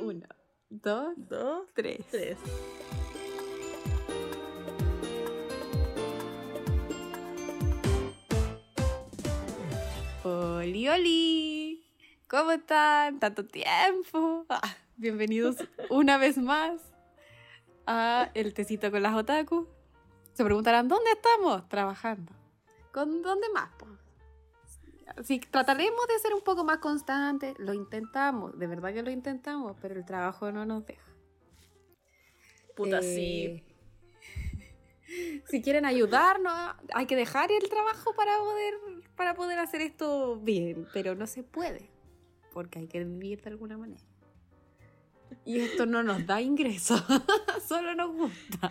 Uno, dos, dos, tres. tres. Oli, oli. ¿Cómo están? Tanto tiempo. Ah, bienvenidos una vez más a El Tecito con las Otaku. Se preguntarán, ¿dónde estamos? Trabajando. ¿Con dónde más? Sí, trataremos de ser un poco más constantes. Lo intentamos, de verdad que lo intentamos, pero el trabajo no nos deja. Puta, Eh, sí. Si quieren ayudarnos, hay que dejar el trabajo para poder, para poder hacer esto bien, pero no se puede, porque hay que vivir de alguna manera. Y esto no nos da ingresos, solo nos gusta.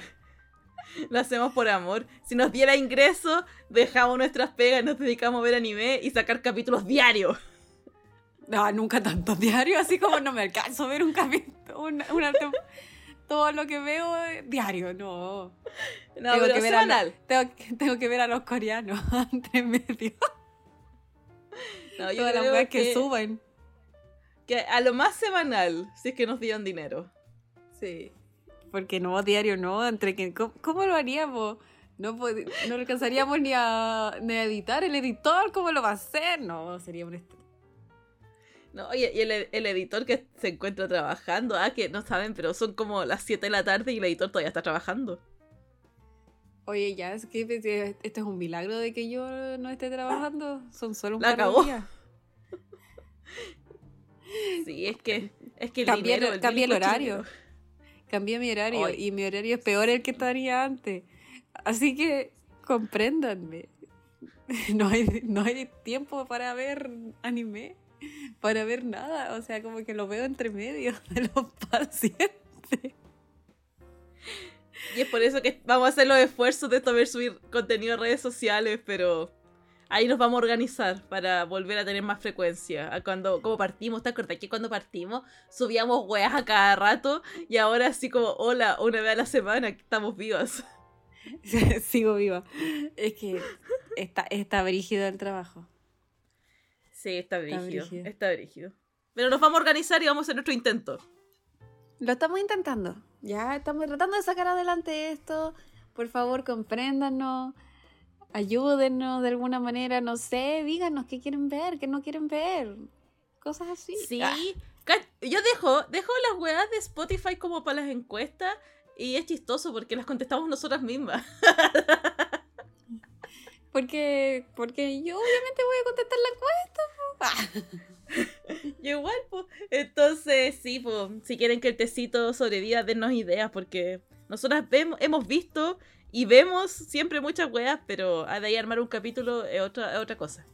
Lo hacemos por amor. Si nos diera ingreso, dejamos nuestras pegas, nos dedicamos a ver anime y sacar capítulos diarios. No, nunca tanto diario, así como no me alcanzo a ver un capítulo, tem- todo lo que veo es diario, no. No, tengo, pero que ver a los, tengo, que- tengo que ver a los coreanos entre medio. No, yo Todas las weas que, que, suben. que a lo más semanal, si es que nos dieran dinero. Sí. Porque no, diario no, entre que, ¿cómo, cómo lo haríamos? No, no alcanzaríamos ni a, ni a editar el editor, ¿cómo lo va a hacer? No, sería un No, oye, y el, el editor que se encuentra trabajando, ah, que no saben, pero son como las 7 de la tarde y el editor todavía está trabajando. Oye, ya, es que esto es un milagro de que yo no esté trabajando. Son solo un La par de días. Sí, es que, es que el Cambié, dinero, el, cambié el horario. Cambié mi horario y mi horario es peor el que estaría antes. Así que compréndanme. No hay, no hay tiempo para ver anime, para ver nada. O sea, como que lo veo entre medio de los pacientes. Y es por eso que vamos a hacer los esfuerzos de saber subir contenido a redes sociales, pero ahí nos vamos a organizar para volver a tener más frecuencia. A cuando, como partimos, ¿te acuerdas que cuando partimos subíamos weas a cada rato y ahora así como, hola, una vez a la semana estamos vivas? Sigo viva. Es que está, está brígido el trabajo. Sí, está brígido, brígido. está brígido. Pero nos vamos a organizar y vamos a hacer nuestro intento. Lo estamos intentando. Ya estamos tratando de sacar adelante esto. Por favor, compréndanos. Ayúdennos de alguna manera. No sé, díganos qué quieren ver, qué no quieren ver. Cosas así. Sí. Ah, Yo dejo, dejo las weas de Spotify como para las encuestas y es chistoso porque las contestamos nosotras mismas. porque, porque yo obviamente voy a contestar la encuesta. Ah. Yo igual, pues. Entonces, sí, pues, si quieren que el tecito sobreviva, dennos ideas, porque nosotras vemos, hemos visto y vemos siempre muchas weas, pero a de ahí armar un capítulo es otra, es otra cosa.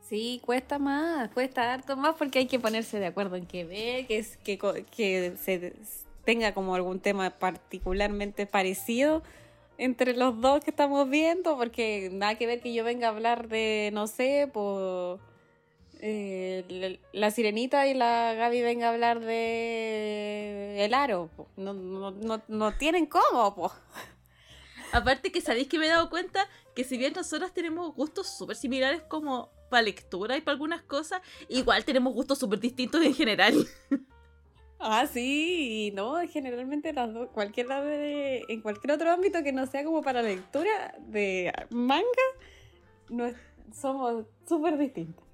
Sí, cuesta más, cuesta harto más porque hay que ponerse de acuerdo en qué ver, que, es, que, que se tenga como algún tema particularmente parecido entre los dos que estamos viendo, porque nada que ver que yo venga a hablar de, no sé, por la, la sirenita y la Gaby venga a hablar de el aro. No, no, no, no tienen cómo, po. Aparte que sabéis que me he dado cuenta que si bien nosotras tenemos gustos súper similares como para lectura y para algunas cosas, igual tenemos gustos súper distintos en general. Ah, sí, no, generalmente las dos, cualquiera de, en cualquier otro ámbito que no sea como para lectura de manga, no es- somos súper distintos.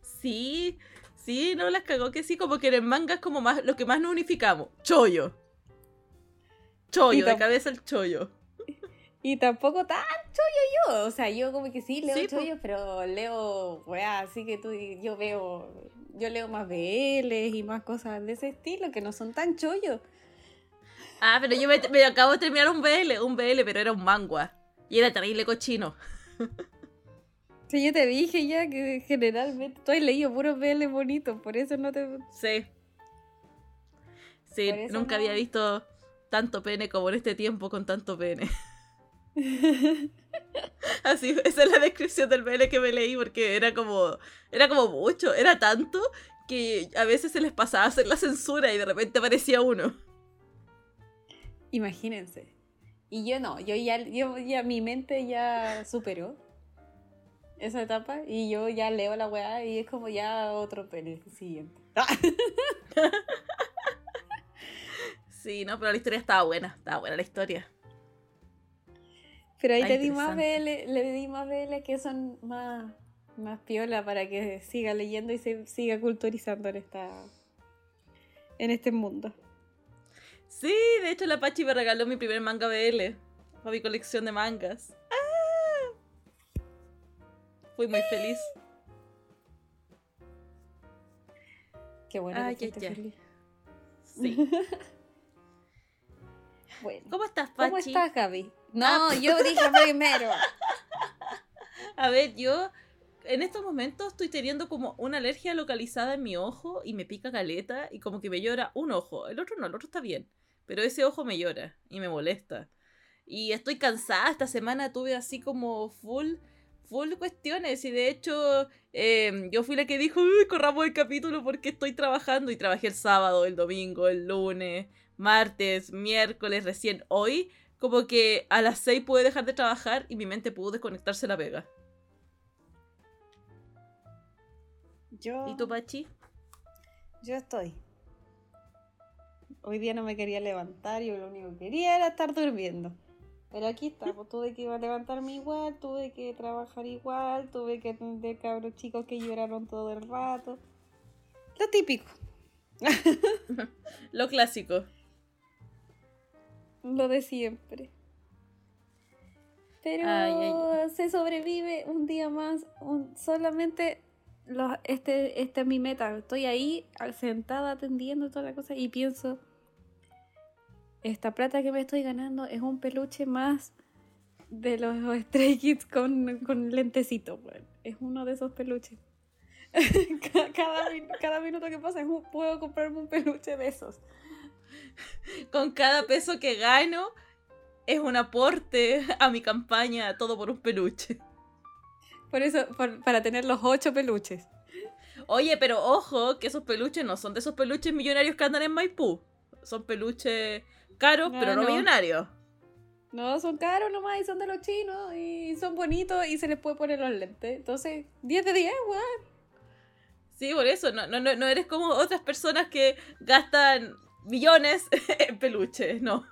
Sí, sí, no las cagó que sí, como que en el manga es como más lo que más nos unificamos. Chollo. Chollo, de cabeza el chollo. Y tampoco tan chollo yo, o sea, yo como que sí leo Sí, pero leo, weá, así que tú, yo veo, yo leo más BLs y más cosas de ese estilo que no son tan chollos. Ah, pero yo me, me acabo de terminar un BL, un BL, pero era un mangua. Y era terrible cochino. Sí, yo te dije ya que generalmente tú has leído puros BL bonitos, por eso no te... Sí. Sí, nunca no- había visto tanto pene como en este tiempo con tanto pene. Así, esa es la descripción del BL que me leí porque era como, era como mucho, era tanto que a veces se les pasaba a hacer la censura y de repente aparecía uno. Imagínense. Y yo no, yo ya, yo ya mi mente ya superó esa etapa y yo ya leo la weá y es como ya otro pene siguiente. Sí, no, pero la historia estaba buena, estaba buena la historia. Pero ahí Ah, le di más. BL, le di más BL que son más, más piola para que siga leyendo y se siga culturizando en esta en este mundo. Sí, de hecho la Pachi me regaló mi primer manga BL para mi colección de mangas. ¡Ah! Fui muy feliz. Qué bueno Ay, que feliz. Sí. Bueno. ¿Cómo estás, Pachi? ¿Cómo estás, Gaby? No, Ah. yo dije primero. A ver, yo en estos momentos estoy teniendo como una alergia localizada en mi ojo y me pica caleta y como que me llora un ojo. El otro no, el otro está bien. Pero ese ojo me llora y me molesta. Y estoy cansada. Esta semana tuve así como full, full cuestiones. Y de hecho, eh, yo fui la que dijo, uy, corramos el capítulo porque estoy trabajando. Y trabajé el sábado, el domingo, el lunes, martes, miércoles, recién hoy. Como que a las 6 pude dejar de trabajar y mi mente pudo desconectarse la pega. Yo, ¿Y tú, Pachi? yo estoy. Hoy día no me quería levantar, yo lo único que quería era estar durmiendo. Pero aquí está, pues tuve que ir a levantarme igual, tuve que trabajar igual, tuve que atender cabros chicos que lloraron todo el rato. Lo típico, Lo clásico. Lo de siempre. Pero Ay, se sobrevive un día más, un- solamente los, este, esta es mi meta. Estoy ahí sentada atendiendo toda la cosa y pienso, esta plata que me estoy ganando es un peluche más de los Stray Kids con, con lentecito. weón. Es uno de esos peluches. Ca- cada, cada minuto que pasa es un- puedo comprarme un peluche de esos. Con cada peso que gano es un aporte a mi campaña, todo por un peluche. Por eso, por- para tener los ocho peluches. Oye, pero ojo, que esos peluches no son de esos peluches millonarios que andan en Maipú. Son peluches caros, Ah, pero no, no. millonarios. No, son caros nomás y son de los chinos y son bonitos y se les puede poner los lentes. Entonces, 10 de 10, weón. Sí, por eso, no, no, no no eres como otras personas que gastan millones en peluches, no.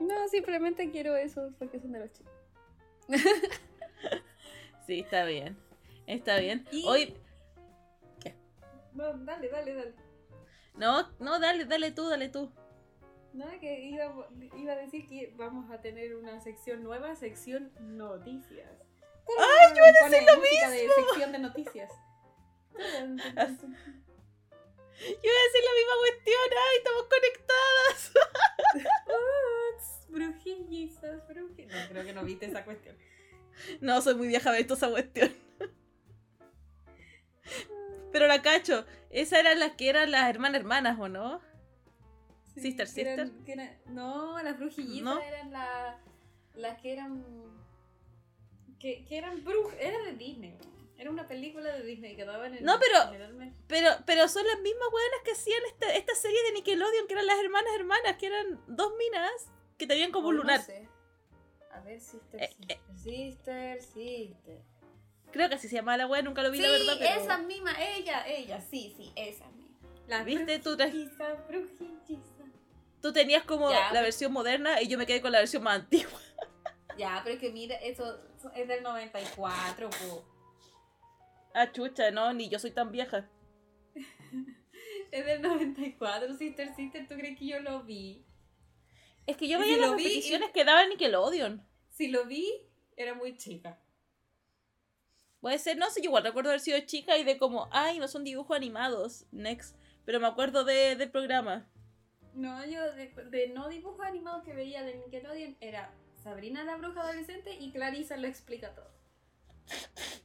No, simplemente quiero eso porque son de los chinos. Sí, está bien. Está bien. Y- Hoy. No, dale, dale, dale. No, no, dale, dale tú, dale tú. No, que iba, iba a decir que vamos a tener una sección nueva, sección noticias. ¡Ay, yo iba a decir lo mismo! de sección de noticias. Yo iba a decir la misma cuestión. ¡Ay, estamos conectadas! Brujillizas, brujillizas. No, creo que no viste esa cuestión. No, soy muy vieja de esa cuestión. Pero la cacho, esas eran las que eran las hermanas hermanas, ¿o no? Sister, que eran- sister. que eran- no, las brujillizas ¿No? eran la- las que eran. Que, que eran brujas. Era de Disney. ¿no? Era una película de Disney que daban en. No, pero- generalmente- Pero, pero son las mismas weonas que hacían esta, esta serie de Nickelodeon, que eran las hermanas hermanas, que eran dos minas que tenían como un Oh, no lunar. sé. A ver, Sister, Eh, Sister, Sister, Sister. Creo que así se llamaba la wea, nunca lo vi, Sí, la verdad. Pero... esa misma, ella, ella, sí, sí, esa misma. La ¿Viste? Tú brujilliza. Tú tenías como Ya, la pero- versión moderna y yo me quedé con la versión más antigua. Ya, pero es que mira, eso es del 94, po. Ah, chucha, no, ni yo soy tan vieja. Es del 94, Sister, Sister, ¿tú crees que yo lo vi? Es que yo veía si las lo vi, repeticiones que daban Nickelodeon. Si lo vi, era muy chica. Puede ser, no sé, yo igual recuerdo haber sido chica y de como, ay, no son dibujos animados, next. Pero me acuerdo de, del programa. No, yo de, de no dibujos animados que veía de Nickelodeon era Sabrina la bruja adolescente y Clarissa lo explica todo.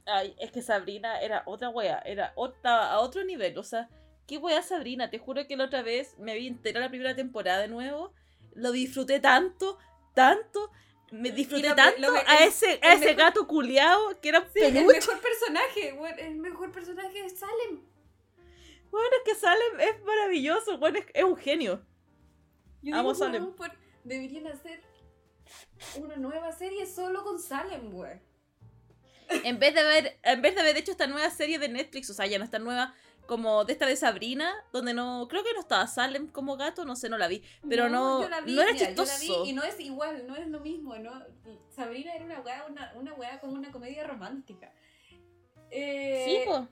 Ay, es que Sabrina era otra wea, era otra, a otro nivel. O sea, qué wea Sabrina. Te juro que la otra vez me vi entera la primera temporada de nuevo. Lo disfruté tanto, tanto. Me disfruté tanto que- a ese, el a ese mejor- gato culiao que era Sí, el mejor personaje, bueno, el mejor personaje es Salem. Bueno, es que Salem es maravilloso, bueno, es, es un genio. Yo Amo digo, Salem. por- deberían hacer una nueva serie solo con Salem, güey. En vez de haber, en vez de haber hecho esta nueva serie de Netflix, o sea, ya no esta nueva, como de esta de Sabrina, donde no, creo que no estaba Salem como gato, no sé, no la vi, pero no, yo la vi, no era mira, yo la chistoso. vi y no es igual, no es lo mismo, ¿no? Sabrina era una weá, una, una weá como una comedia romántica. Eh, Sí, po.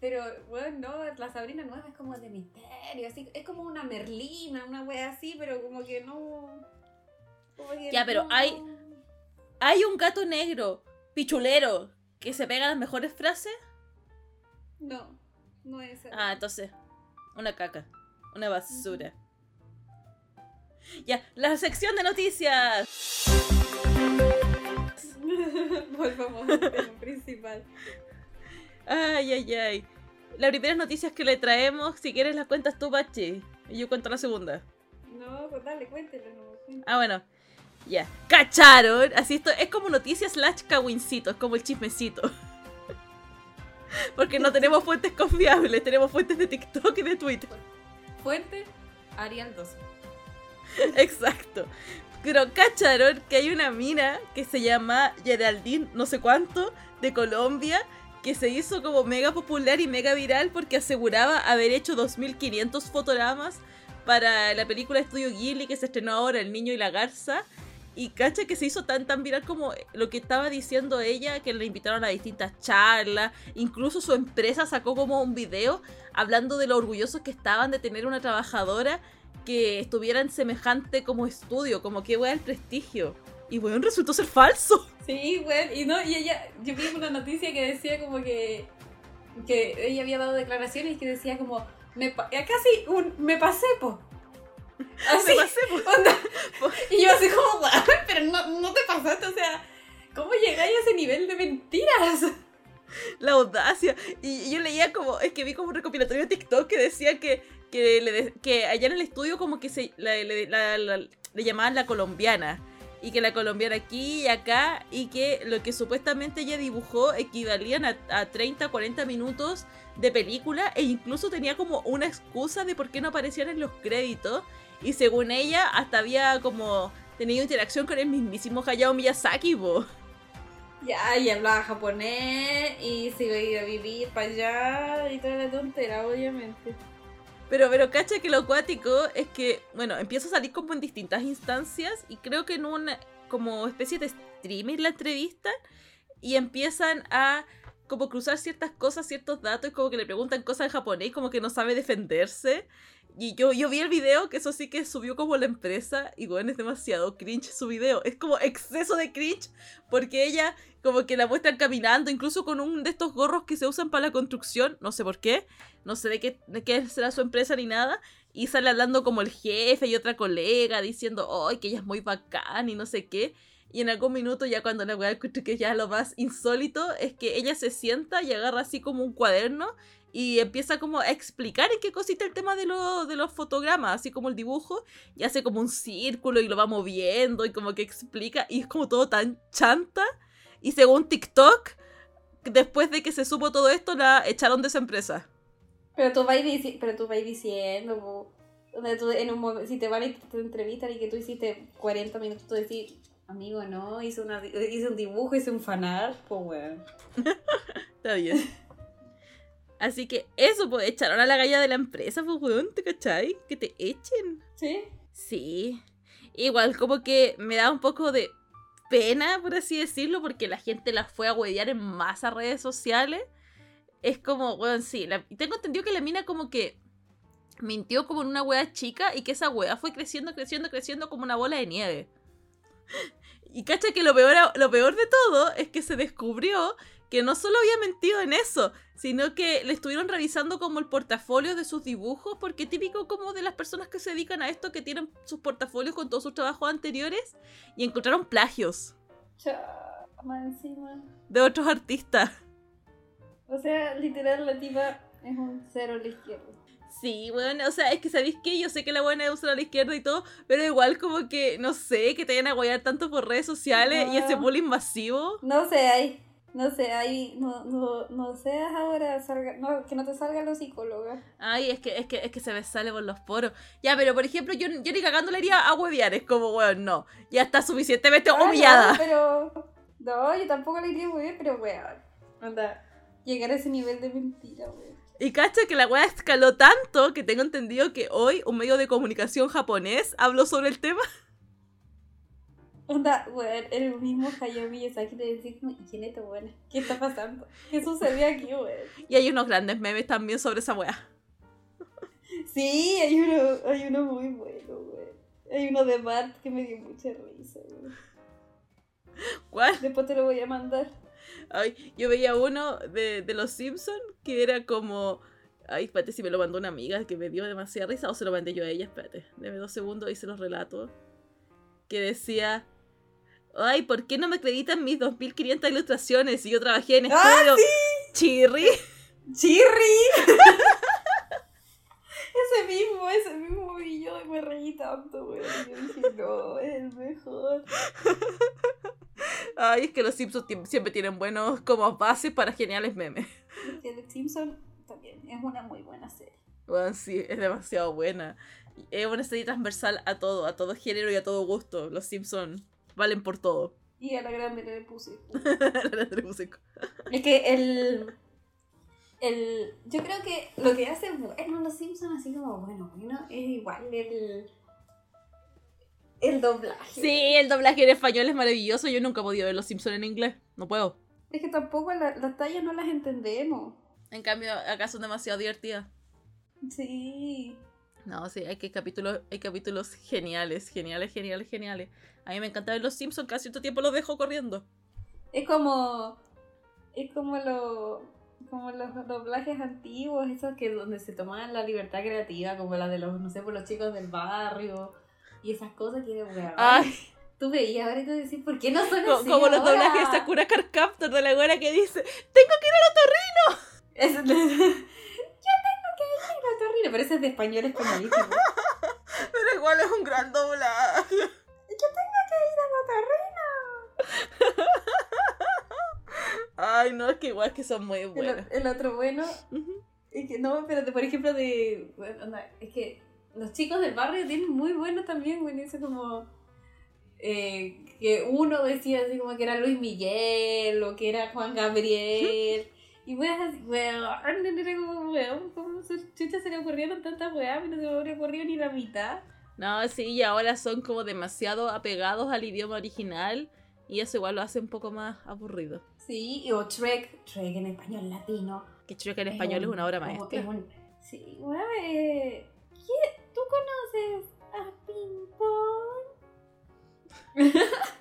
Pero, bueno, no, la Sabrina nueva es como de misterio, así, es como una Merlina, una wea así, pero como que no... como que Ya, pero no- hay- Hay un gato negro, pichulero, que se pega las mejores frases. No, no es... Ah, entonces, una caca, una basura. Ya, la sección de noticias. Volvamos al tema principal. Ay, ay, ay. Las primeras noticias que le traemos, si quieres las cuentas tú, Pachi. Y yo cuento la segunda. No, pues dale, cuéntelo. No, cuéntelo. Ah, bueno. Ya. ¿Cacharon? Así esto es como noticias slash cawincito, es como el chismecito. Porque no tenemos fuentes confiables, tenemos fuentes de TikTok y de Twitter. Fuente, Arial 12. Exacto. Pero cacharon que hay una mina que se llama Geraldine, no sé cuánto, de Colombia, que se hizo como mega popular y mega viral porque aseguraba haber hecho 2500 fotogramas para la película Estudio Ghibli que se estrenó ahora, El Niño y la Garza. Y cacha que se hizo tan tan viral como lo que estaba diciendo ella, que le invitaron a distintas charlas. Incluso su empresa sacó como un video hablando de lo orgullosos que estaban de tener una trabajadora que estuviera en semejante como estudio, como que wea el prestigio. Y weón, resultó ser falso. Sí, güey, y no, y ella, yo vi una noticia que decía como que, que ella había dado declaraciones que decía como, me, eh, casi un, me pasé, po. Así, Me pasé, po. onda. Y yo así como, "Guau, pero no, no te pasaste, o sea, ¿cómo llegáis a ese nivel de mentiras? la audacia. Y yo leía como, es que vi como un recopilatorio de TikTok que decía que, que, le de- que allá en el estudio como que se la- le- la- la- le llamaban la colombiana. Y que la colombiana aquí y acá, y que lo que supuestamente ella dibujó equivalían a, a 30, 40 minutos de película, e incluso tenía como una excusa de por qué no aparecían en los créditos. Y según ella, hasta había como tenido interacción con el mismísimo Hayao Miyazaki, po. Ya, y hablaba japonés y se iba a ir a vivir para allá y toda la tontera, obviamente. Pero, pero cacha que lo acuático es que, bueno, empieza a salir como en distintas instancias y creo que en una como especie de streaming la entrevista y empiezan a como cruzar ciertas cosas, ciertos datos, como que le preguntan cosas en japonés, como que no sabe defenderse. Y yo, yo vi el video, que eso sí que subió como la empresa, y bueno, es demasiado cringe su video. Es como exceso de cringe, porque ella como que la muestran caminando, incluso con un de estos gorros que se usan para la construcción, no sé por qué, no sé de qué, de qué será su empresa ni nada, y sale hablando como el jefe y otra colega diciendo, ¡ay, que ella es muy bacán y no sé qué! Y en algún minuto, ya cuando la weá encuentro que ya lo más insólito es que ella se sienta y agarra así como un cuaderno y empieza como a explicar en qué cosita el tema de, lo- de los fotogramas, así como el dibujo, y hace como un círculo y lo va moviendo y como que explica, y es como todo tan chanta. Y según TikTok, después de que se supo todo esto, la echaron de esa empresa. Pero tú vas, dici- pero tú vas diciendo, en un si te van y te entrevistan y que tú hiciste 40 minutos, tú decís, amigo, no, hice, una, hice un dibujo, hice un fanart, pues weón. Está bien. Así que eso, pues echaron a la galla de la empresa, pues weón, ¿te cachai? Que te echen. ¿Sí? Sí. Igual como que me da un poco de pena, por así decirlo, porque la gente la fue a huevear en masa redes sociales. Es como, weón, sí. la- tengo entendido que la mina como que mintió como en una wea chica y que esa wea fue creciendo, creciendo, creciendo como una bola de nieve. Y cacha que lo peor, lo peor de todo es que se descubrió que no solo había mentido en eso, sino que le estuvieron revisando como el portafolio de sus dibujos, porque típico como de las personas que se dedican a esto, que tienen sus portafolios con todos sus trabajos anteriores, y encontraron plagios encima. de otros artistas. O sea, literal, la tipa es un cero a la izquierda. Sí, bueno, o sea, es que sabéis que yo sé que la buena es usar a la izquierda y todo, pero igual como que, no sé, que te vayan a guayar tanto por redes sociales y ese bullying masivo. No sé, ahí. No sé, ahí. No, no, no seas ahora. Salga, no, que no te salgan los psicólogos. Ay, es que, es que, es que se me sale por los poros. Ya, pero por ejemplo, yo, yo ni cagando le iría a huevear, es como, weón, no. Ya está suficientemente Ah, humillada. No, pero. No, yo tampoco le iría muy bien, pero weón. Anda. Llegar a ese nivel de mentira, weón. Y cacha que la weá escaló tanto que tengo entendido que hoy un medio de comunicación japonés habló sobre el tema. Onda, weón, el mismo Hayao Miyazaki como, ¿y quién es esta buena? ¿Qué está pasando? ¿Qué sucedió aquí, weón? Y hay unos grandes memes también sobre esa weá. Sí, hay uno, hay uno muy bueno, weón. Hay uno de Bart que me dio mucha risa, weón. ¿Cuál? Después te lo voy a mandar. Ay, yo veía uno de, de Los Simpsons que era como... Ay, espérate si me lo mandó una amiga que me dio demasiada risa o se lo mandé yo a ella, espérate. Deme dos segundos y se los relato. Que decía... Ay, ¿por qué no me acreditan mis 2500 ilustraciones si yo trabajé en ¡Ah, estudio? ¡Chirri! ¡Chirri! ese mismo, ese mismo y yo me reí tanto, weón. Yo dije, no, es el mejor. Ay, es que los Simpsons siempre tienen buenos como bases para geniales memes. The Simpson también es una muy buena serie. Bueno, sí, es demasiado buena. Es una serie transversal a todo, a todo género y a todo gusto. Los Simpsons valen por todo. Y a la grande le puse. Es que el. El, yo creo que lo que hace bueno los Simpsons, así como bueno, bueno, es igual el. El doblaje. Sí, el doblaje en español es maravilloso. Yo nunca he podido ver Los Simpsons en inglés. No puedo. Es que tampoco la- las tallas no las entendemos. En cambio, acá son demasiado divertidas. Sí. No, sí, hay que capítulos, hay capítulos geniales, geniales, geniales, geniales. A mí me encanta ver Los Simpsons, casi cierto tiempo los dejo corriendo. Es como. Es como lo. Como los doblajes antiguos, esos que donde se tomaban la libertad creativa, como la de los, no sé, por los chicos del barrio y esas cosas que weón. Ay, Tú veías ahora y tú decís, ¿por qué no son co- así como los doblajes de Sakura Card Captor de la güera que dice, tengo que ir al otorrino. Es- Yo tengo que ir a Torrino, pero ese es de español españolísimo. Pero igual es un gran doblaje. Yo tengo que ir a Torrino. Ay, no, es que igual que son muy El, buenos. el otro bueno Ujú. es que no, pero de- por ejemplo de. bueno, es que los chicos del barrio tienen muy buenos también, güey. Eso como. eh, que uno decía así como que era Luis Miguel o que era Juan Gabriel. Y weas así, weón, era como, weón, ¿cómo se, chucha se le ocurrieron tantas weas? Mí no se me habría ocurrido ni la mitad. No, sí, y ahora son como demasiado apegados al idioma original y eso igual lo hace un poco más aburrido. Sí, y o Trek, Trek en español latino. Que que en español es un- una obra maestra. es un- sí, weón, eh, ¿qué- ¿tú conoces a Ping Pong?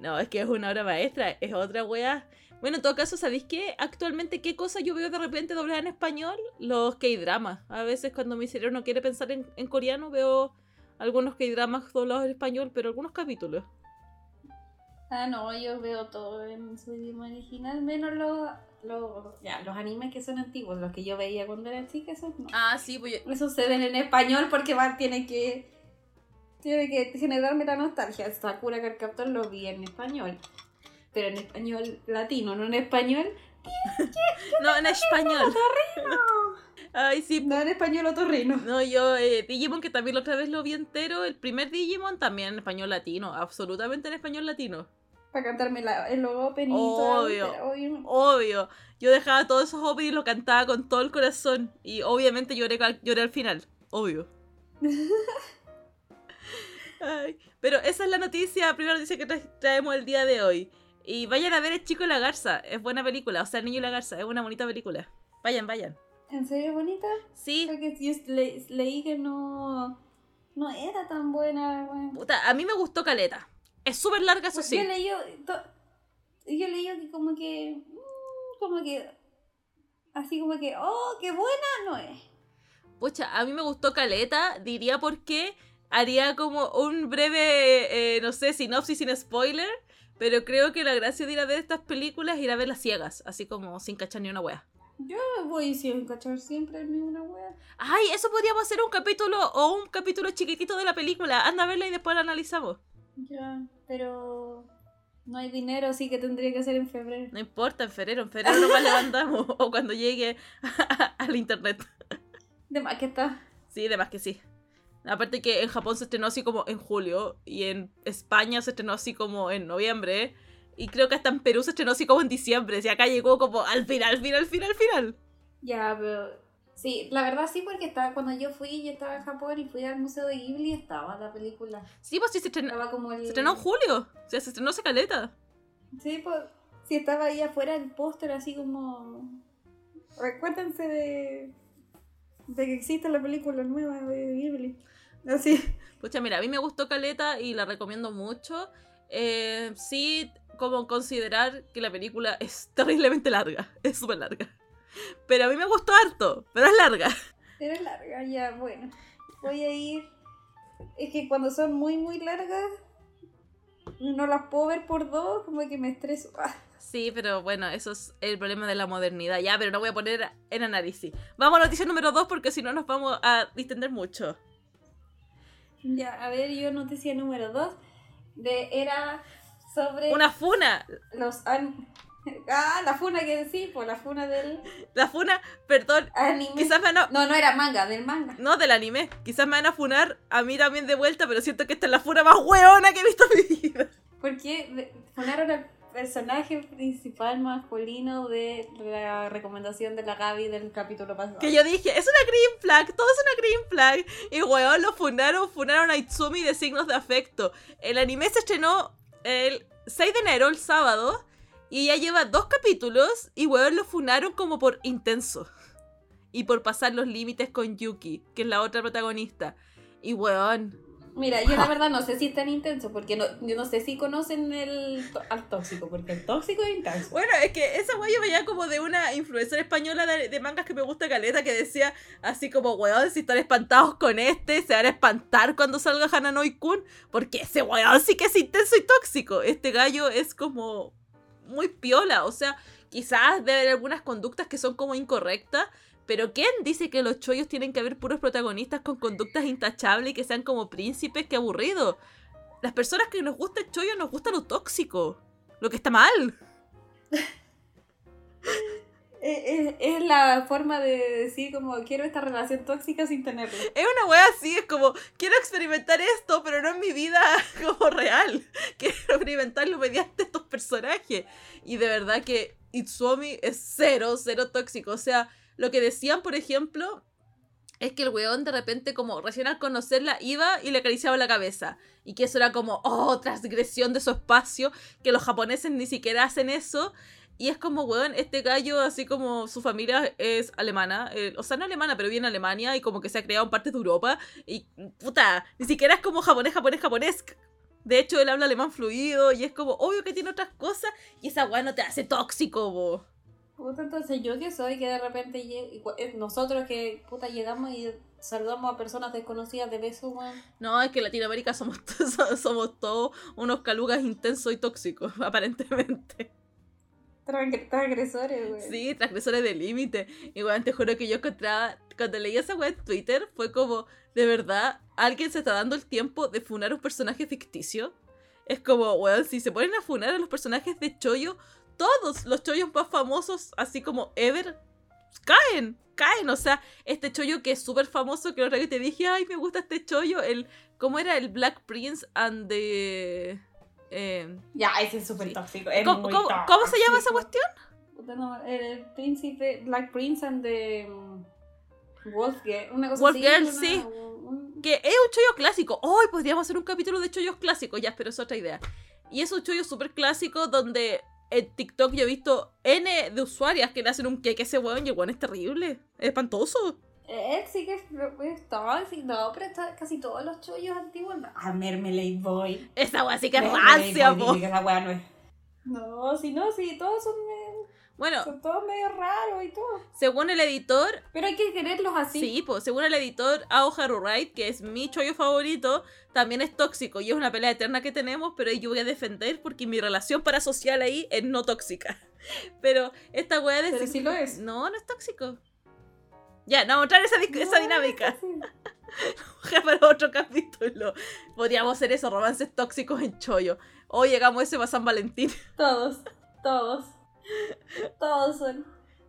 No, es que es una obra maestra, es otra wea. Bueno, en todo caso, ¿sabéis qué? Actualmente, ¿qué cosa yo veo de repente doblada en español? Los K-dramas. A veces cuando mi cerebro no quiere pensar en, en coreano, veo algunos K-dramas doblados en español, pero algunos capítulos. Ah, no, yo veo todo en su idioma original, menos los, los, ya, los animes que son antiguos, los que yo veía cuando era chica, esos no. Ah, sí, pues Esos se ven en español porque va, tiene que tiene que generarme la nostalgia. Sakura Card Captor lo vi en español, pero en español latino, no en español. No, en español. Ay, sí. No en español otorrino. No, yo, eh, Digimon, que también la otra vez lo vi entero, el primer Digimon también en español latino, absolutamente en español latino. Para cantarme la, el opening Obvio. obvio. Obvio, yo dejaba todos esos openings y lo cantaba con todo el corazón. Y obviamente lloré, al- lloré al final, obvio. Ay, pero esa es la noticia, primera noticia que tra- traemos el día de hoy. Y vayan a ver El Chico y la Garza, es buena película, o sea, El Niño y la Garza, es una bonita película. Vayan, vayan. ¿En serio bonita? Sí, Porque yo le- leí que no, no era tan buena. bueno. puta, a mí me gustó Caleta. Es súper larga, eso sí. Yo leí, to- yo leí que como que, mm, como que, así como que, oh, qué buena no es. Pucha, a mí me gustó Caleta, diría por qué. Haría como un breve, eh, no sé, sinopsis sin spoiler. Pero creo que la gracia de ir a ver estas películas es ir a verlas ciegas, así como sin cachar ni una wea. Yo voy sin cachar siempre ni una wea. Ay, eso podríamos hacer un capítulo o un capítulo chiquitito de la película. Anda a verla y después la analizamos. Ya, pero no hay dinero, así que tendría que ser en febrero. No importa, en febrero, en febrero nomás levantamos. o cuando llegue al internet. De más que está. Sí, de más que sí. Aparte que en Japón se estrenó así como en julio y en España se estrenó así como en noviembre y creo que hasta en Perú se estrenó así como en diciembre y acá llegó como al final, al final, al final, al final. Ya, pero. Sí, la verdad sí, porque estaba, cuando yo fui, yo estaba en Japón y fui al Museo de Ghibli, estaba la película. Sí, pues sí, se estrenó, Estaba como el. se estrenó en julio. O sea, se estrenó hace caleta. Sí, pues. Sí, estaba ahí afuera el póster, así como. Recuérdense de. de que existe la película nueva de Ghibli. Así. Pucha, mira, a mí me gustó Caleta y la recomiendo mucho. Eh, sí, como considerar que la película es terriblemente larga. Es súper larga. Pero a mí me gustó harto, pero es larga. Era larga, ya, bueno. Voy a ir. Es que cuando son muy, muy largas, no las puedo ver por dos, como que me estreso. Ah. Sí, pero bueno, eso es el problema de la modernidad. Ya, pero no voy a poner en análisis. Vamos a noticia número 2 porque si no nos vamos a distender mucho. Ya, a ver, yo noticia número dos. De, era sobre Una funa. los an- Ah, la funa que sí, pues la funa del La funa, perdón, anime. quizás me van a... No, no era manga, del manga. No, del anime. Quizás me van a funar a mí también de vuelta, pero siento que esta es la funa más hueona que he visto en mi vida. Porque funaron al personaje principal masculino de la recomendación de la Gaby del capítulo pasado. Que yo dije, es una green flag, todo es una green flag. Y weón, lo funaron, funaron a Itsumi de signos de afecto. El anime se estrenó el 6 de enero, el sábado, y ya lleva dos capítulos, y weón, lo funaron como por intenso. Y por pasar los límites con Yuki, que es la otra protagonista. Y weón, Mira, yo la verdad no sé si es tan intenso, porque no, yo no sé si conocen el, al tóxico, porque el tóxico es intenso. Bueno, es que esa weá yo veía como de una influencer española de, de mangas que me gusta caleta que decía así como, weón, si están espantados con este, se van a espantar cuando salga Hananoi Kun, porque ese weón sí que es intenso y tóxico. Este gallo es como muy piola, o sea, quizás debe haber algunas conductas que son como incorrectas, pero ¿quién dice que los chollos tienen que haber puros protagonistas con conductas intachables y que sean como príncipes? ¡Qué aburrido! Las personas que nos gusta el chollo nos gusta lo tóxico, lo que está mal. Es, la forma de decir como quiero esta relación tóxica sin tenerla. Es una wea así, es como, quiero experimentar esto, pero no en mi vida como real. Quiero experimentarlo mediante estos personajes. Y de verdad que Itsuomi es cero, cero tóxico. O sea, lo que decían, por ejemplo, es que el weón de repente como recién al conocerla iba y le acariciaba la cabeza. Y que eso era como, oh, transgresión de su espacio, que los japoneses ni siquiera hacen eso. Y es como, weón, este gallo, así como su familia es alemana, eh, o sea, no alemana, pero viene a Alemania y como que se ha creado en partes de Europa. Y, puta, ni siquiera es como japonés, japonés, japonés. De hecho, él habla alemán fluido y es como, obvio que tiene otras cosas. Y esa weá no te hace tóxico, bo. Puta, entonces yo que soy que de repente eh, nosotros que puta llegamos y saludamos a personas desconocidas de beso, weón. No, es que en Latinoamérica somos, somos todos unos calugas intensos y tóxicos, aparentemente. Transgre- Transgresores, weón. Sí, transgresores de límite. Y weón, te juro que yo encontraba, cuando leí esa weá en Twitter, fue como, de verdad, alguien se está dando el tiempo de funar un personaje ficticio. Es como, weón, si se ponen a funar a los personajes de Choyo, todos los Choyos más famosos, así como Ever, caen, caen. O sea, este Choyo que es súper famoso, que otra vez te dije, ay, me gusta este Choyo, el, ¿cómo era? El Black Prince and the... eh, Ya, ese es súper Sí. tóxico. es ¿Cómo, muy cómo- cómo se llama esa cuestión? No, el príncipe, Black Prince and the mm, Wolf Girl, una cosa Wolf así. Girl, una- sí. un- Que es un chollo clásico. Hoy podríamos hacer un capítulo de chollos clásicos, ya, pero es otra idea. Y es un chollo súper clásico donde en TikTok yo he visto N de usuarias que le hacen un queque a ese weón y el weón es terrible. Es espantoso. Él sí que es, tóxico, no, pero está, casi todos los chollos antiguos. Ah, Mermelade Boy. Esa weá sí que es rancia, po. esa weá no es. No, si no, si todos son, medio- Bueno, son todos medio raros y todo. según el editor, Pero hay que quererlos así. sí, pues, según el editor Ao Harurai, que es mi chollo favorito, también es tóxico y es una pelea eterna que tenemos, pero yo voy a defender porque mi relación parasocial ahí es no tóxica. Pero esta weá de Pero sí lo es. No, no es tóxico. Ya, no vamos a entrar en esa, dis- esa No, dinámica. sí. Para otro capítulo. Podríamos hacer eso, romances tóxicos en chollo. Hoy llegamos ese para San Valentín. Todos, todos. Todos son.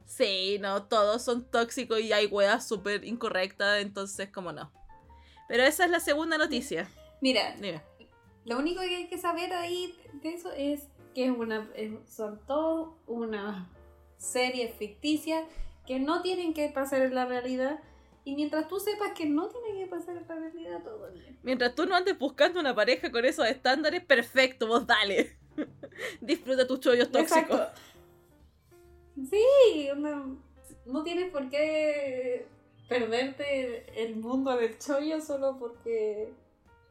Sí, no, todos son tóxicos y hay weas súper incorrectas, entonces, como no. Pero esa es la segunda noticia. Mira, Dime. lo único que hay que saber ahí de eso es que es una, son todo una serie ficticia que no tienen que pasar en la realidad. Y mientras tú sepas que no tienen que pasar en la realidad, todo bien. Mientras tú no andes buscando una pareja con esos estándares, perfecto, vos dale. Disfruta tus chollos tóxicos. Exacto. Sí, no, no tienes por qué perderte el mundo del chollo solo porque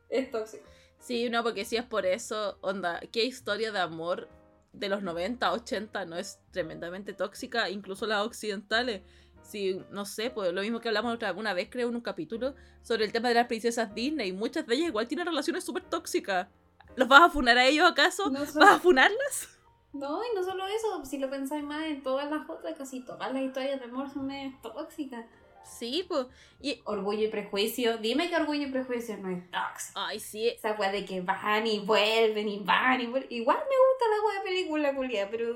es tóxico. Sí, no, porque si es por eso, onda, qué historia de amor de los 90, 80 no es tremendamente tóxica, incluso las occidentales. Si, no sé, pues lo mismo que hablamos otra, una vez, creo, en un capítulo, sobre el tema de las princesas Disney. Muchas de ellas igual tienen relaciones súper tóxicas. ¿Los vas a funar a ellos acaso? No ¿Vas a funarlas? No, y no solo eso, si lo pensáis más en todas las otras, casi todas las historias de amor son tóxicas. Sí, pues. Y, Orgullo y prejuicio, dime que orgullo y prejuicio no es tóxico. ay, sí. Esa weá de que van y vuelven y van y vuelven. Igual me gusta la weá de película, culia, pero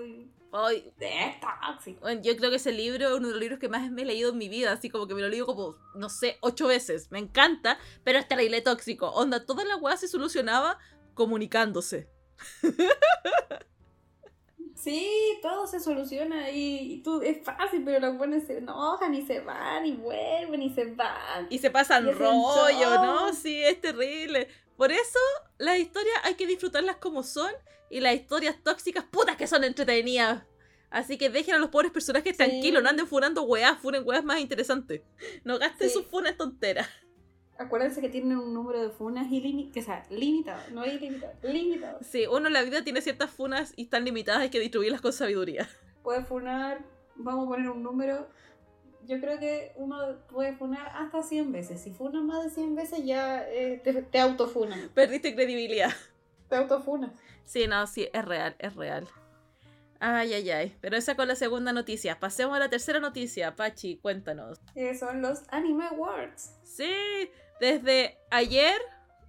Ay, es tóxico. bueno, yo creo que ese libro es uno de los libros que más me he leído en mi vida, así como que me lo leo como, no sé, ocho veces. Me encanta, pero es terrible tóxico. Onda, toda la weá se solucionaba comunicándose. Sí, todo se soluciona y, y tú, es fácil, pero los buenos se enojan y se van y vuelven y se van. Y se pasan Y rollo. ¿no? Sí, es terrible. Por eso, las historias hay que disfrutarlas como son. Y las historias tóxicas, putas que son entretenidas. Así que dejen a los pobres personajes Sí. tranquilos, no anden furando weás, furen weás más interesantes. No gasten Sí. sus funas tonteras. Acuérdense que tienen un número de funas ilimi- que, o sea, limitado, no ilimitado, limitado. Sí, uno en la vida tiene ciertas funas y están limitadas, hay que distribuirlas con sabiduría. Puede funar, vamos a poner un número. Yo creo que uno puede funar hasta 100 veces. Si funas más de 100 veces ya eh, te, te autofunan. Perdiste credibilidad. Te autofunas. Sí, no, sí, es real, es real. Ay, ay, ay. Pero esa con la segunda noticia. Pasemos a la tercera noticia. Pachi, cuéntanos. Eh, son los Anime Awards. Sí, desde ayer.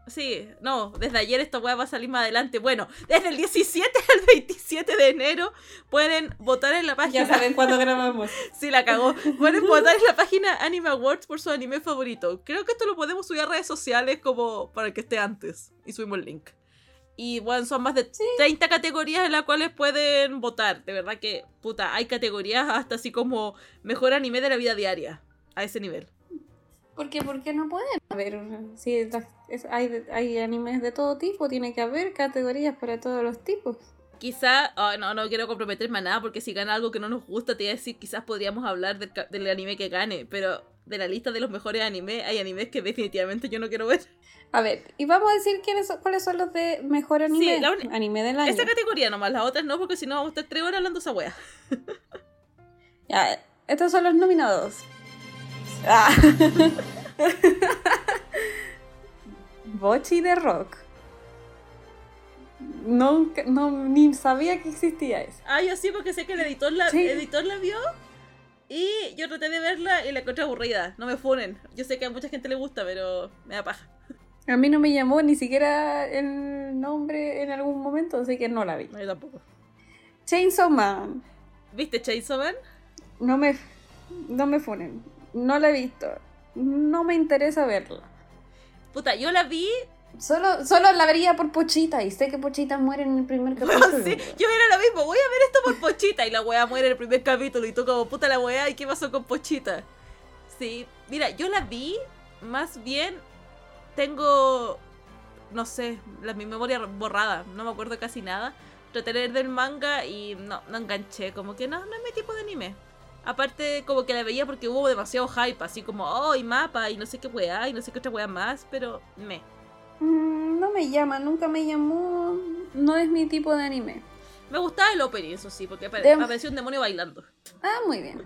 Sí, no, desde ayer esta weá va a salir más adelante. Bueno, desde el 17 al 27 de enero pueden votar en la página. Ya saben cuándo grabamos. Sí, la cagó. Pueden votar en la página Anime Awards por su anime favorito. Creo que esto lo podemos subir a redes sociales como para que esté antes. Y subimos el link. Y bueno, son más de Sí. 30 categorías en las cuales pueden votar. De verdad que, puta, hay categorías hasta así como mejor anime de la vida diaria. A ese nivel. ¿Por qué? ¿Por qué no pueden? A ver, si es- hay, hay animes de todo tipo, tiene que haber categorías para todos los tipos. Quizá, ay, no, no quiero comprometerme a nada porque si gana algo que no nos gusta, te iba a decir, quizás podríamos hablar del, del anime que gane, pero de la lista de los mejores animes, hay animes que definitivamente yo no quiero ver. A ver, y vamos a decir quiénes son- cuáles son los de mejor anime. Sí, la uni- anime del año. Esa categoría nomás, las otras no, porque si no vamos a estar tres horas hablando esa wea. Ya, estos son los nominados. Ah. Bochi de Rock. Nunca, no, ni sabía que existía eso. Ah, yo sí, porque sé que el editor la, Sí. editor la vio y yo traté de verla y la encontré aburrida. No me funen. Yo sé que a mucha gente le gusta, pero me da paja. A mí no me llamó ni siquiera el nombre en algún momento, así que no la vi. No, yo tampoco. Chainsaw Man. ¿Viste Chainsaw Man? No me, no me funen. No la he visto. No me interesa verla. Puta, yo la vi Solo, solo la vería por Pochita y sé que Pochita muere en el primer capítulo. sí, yo era lo mismo, voy a ver esto por Pochita y la wea muere en el primer capítulo y tú como puta la wea y qué pasó con Pochita. Sí, mira, yo la vi, más bien tengo, no sé, la, mi memoria borrada, no me acuerdo casi nada. Traté de leer del manga y no, no enganché, como que no, no es mi tipo de anime. Aparte, como que la veía porque hubo demasiado hype, así como, oh, y mapa, y no sé qué wea, y no sé qué otra wea más, pero me. Mm, no me llama, nunca me llamó. No es mi tipo de anime. Me gustaba el opening, eso sí, porque Dem- apareció un demonio bailando. Ah, muy bien.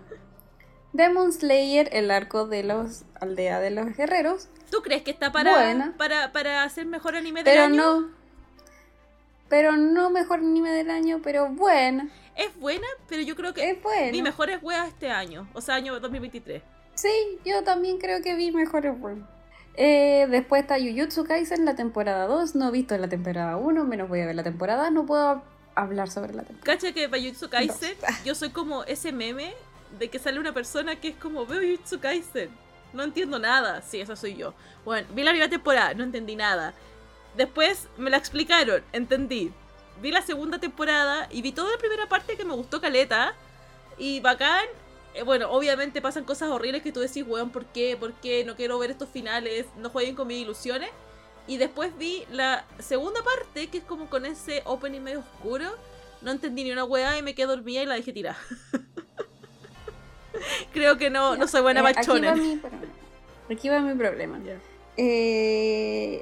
Demon Slayer, el arco de los aldea de los guerreros. ¿Tú crees que está para, Buena. para, para hacer mejor anime del Pero año? no. Pero no mejor anime del año, pero buena. Es buena, pero yo creo que Es buena. mi mejor es wea este año, o sea, año 2023. Sí, yo también creo que vi mejores buenos. Eh, después está Jujutsu Kaisen, la temporada 2. No he visto la temporada 1, menos voy a ver la temporada. No puedo hablar sobre la temporada. Cacha que para Jujutsu Kaisen, yo soy como ese meme de que sale una persona que es como, veo Jujutsu Kaisen, no entiendo nada. Sí, esa soy yo. Bueno, vi la primera temporada, no entendí nada. Después me la explicaron, entendí. Vi la segunda temporada y vi toda la primera parte que me gustó caleta. Y bacán, bueno, obviamente pasan cosas horribles que tú decís, weón, ¿por qué? ¿Por qué? No quiero ver estos finales, no jueguen con mis ilusiones. Y después vi la segunda parte, que es como con ese opening medio oscuro. No entendí ni una weá y me quedé dormida y la dejé tirar. Creo que no, no soy buena Eh, aquí, va mi, problema. aquí va mi problema. Eh,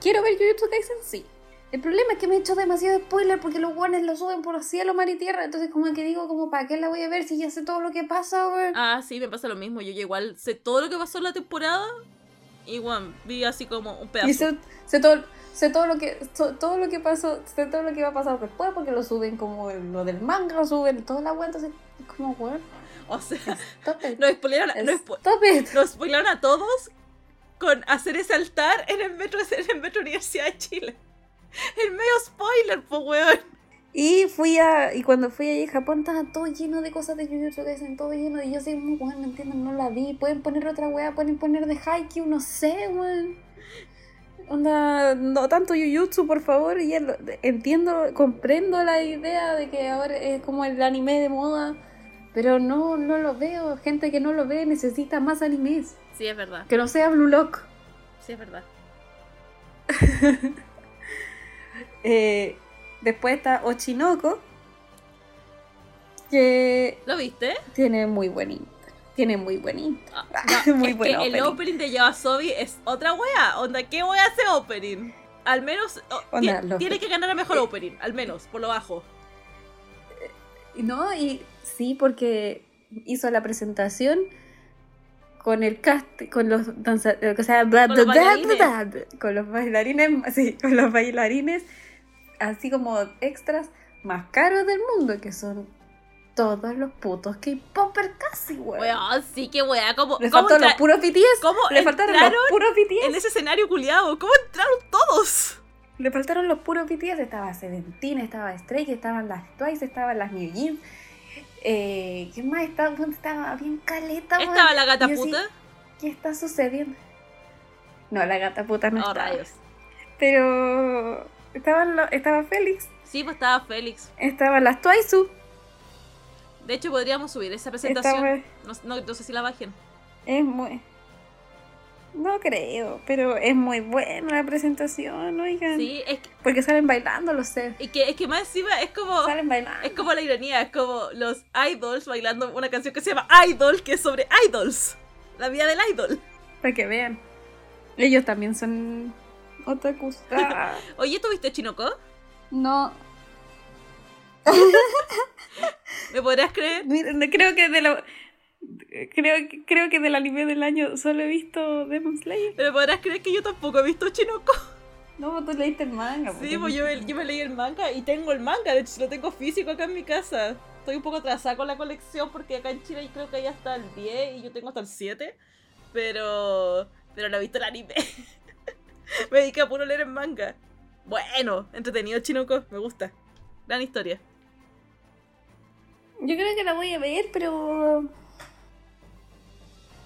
Quiero ver Jujutsu Kaisen, sí. El problema es que me he hecho demasiado spoiler porque los guanes lo suben por cielo, mar y tierra. Entonces, como que digo, como, ¿para qué la voy a ver si ya sé todo lo que pasa, weón? Ah, sí, me pasa lo mismo. Yo ya igual sé todo lo que pasó en la temporada. Y bueno, vi así como un pedazo. Y sé, sé todo, sé todo lo que so- todo lo que pasó, sé todo lo que va a pasar después porque lo suben como lo del manga, lo suben toda la wea, entonces es como weón. O sea, nos spoilearon, a- nos spo- Stop it. nos spoilearon a todos con hacer ese altar en el metro, en el metro Universidad de Chile. El medio spoiler, po weón. Y fui a. Y cuando fui allí a Japón estaba todo lleno de cosas de Jujutsu Kaisen, todo lleno. Y yo así, weón, no entiendo, no la vi. Pueden poner otra wea, pueden poner de Haikyuu, no sé, weón. Onda, no tanto Jujutsu, por favor. Y entiendo, comprendo la idea de que ahora es como el anime de moda. Pero no, no lo veo. Gente que no lo ve necesita más animes. Sí, es verdad. Que no sea Blue Lock. Sí, es verdad. Eh, después está Ochinoko. Que ¿Lo viste? Tiene muy buen. Tiene muy buen. Ah, no, Muy es buen que el opening. opening de Yasobi es otra wea. Onda, ¿qué wea hace opening? Al menos oh, Onda, tiene que ganar a mejor opening, al menos, por lo bajo. No, y sí, porque hizo la presentación con el cast, con los danzadores, o sea, bla, Con bla, los bla, bailarines. bla, bla, con los bailarines, sí, con los bailarines, así como extras más caros del mundo, que son todos los putos K-popper casi, weón. Weón, sí que wea, como. Le ¿cómo faltaron los puros BTS, ¿Cómo le faltaron los puros en BTS, ese escenario culiado? ¿Cómo entraron todos? le faltaron los puros BTS, estaba Seventeen, estaba Stray, estaban las Twice, estaban las New Jeans, eh, ¿qué más estaba? Estaba bien caleta, weón. Estaba la gata así, puta. ¿Qué está sucediendo? No, la gata puta no Oh, estaba. rayos. Pero estaban lo- estaba Félix, Sí, pues estaba Félix. estaban las Twice, De hecho, podríamos subir esa presentación. estaba, No, no- no sé si la bajen. es muy no creo, pero es muy buena la presentación, oigan. Sí, es que, Porque salen bailando, lo sé. es que, es que más encima es como. Salen bailando. Es como la ironía, es como los idols bailando una canción que se llama Idol, que es sobre idols. La vida del idol. Para que vean. Ellos también son otakus. Ah, Oye, ¿tuviste Chinoko? no, ¿Me podrías creer? mira, creo que de la creo, creo que del anime del año solo he visto Demon Slayer. ¿Me podrás creer que yo tampoco he visto Chinoko? No, tú leíste el manga. Sí, pues yo, me- yo me leí el manga y tengo el manga, de hecho lo tengo físico acá en mi casa. Estoy un poco atrasada con la colección porque acá en Chile creo que hay hasta el 10 y yo tengo hasta el 7. Pero. Pero no he visto el anime. me dediqué a puro leer el manga. Bueno, entretenido Chinoko, me gusta. Gran historia. Yo creo que la voy a ver, pero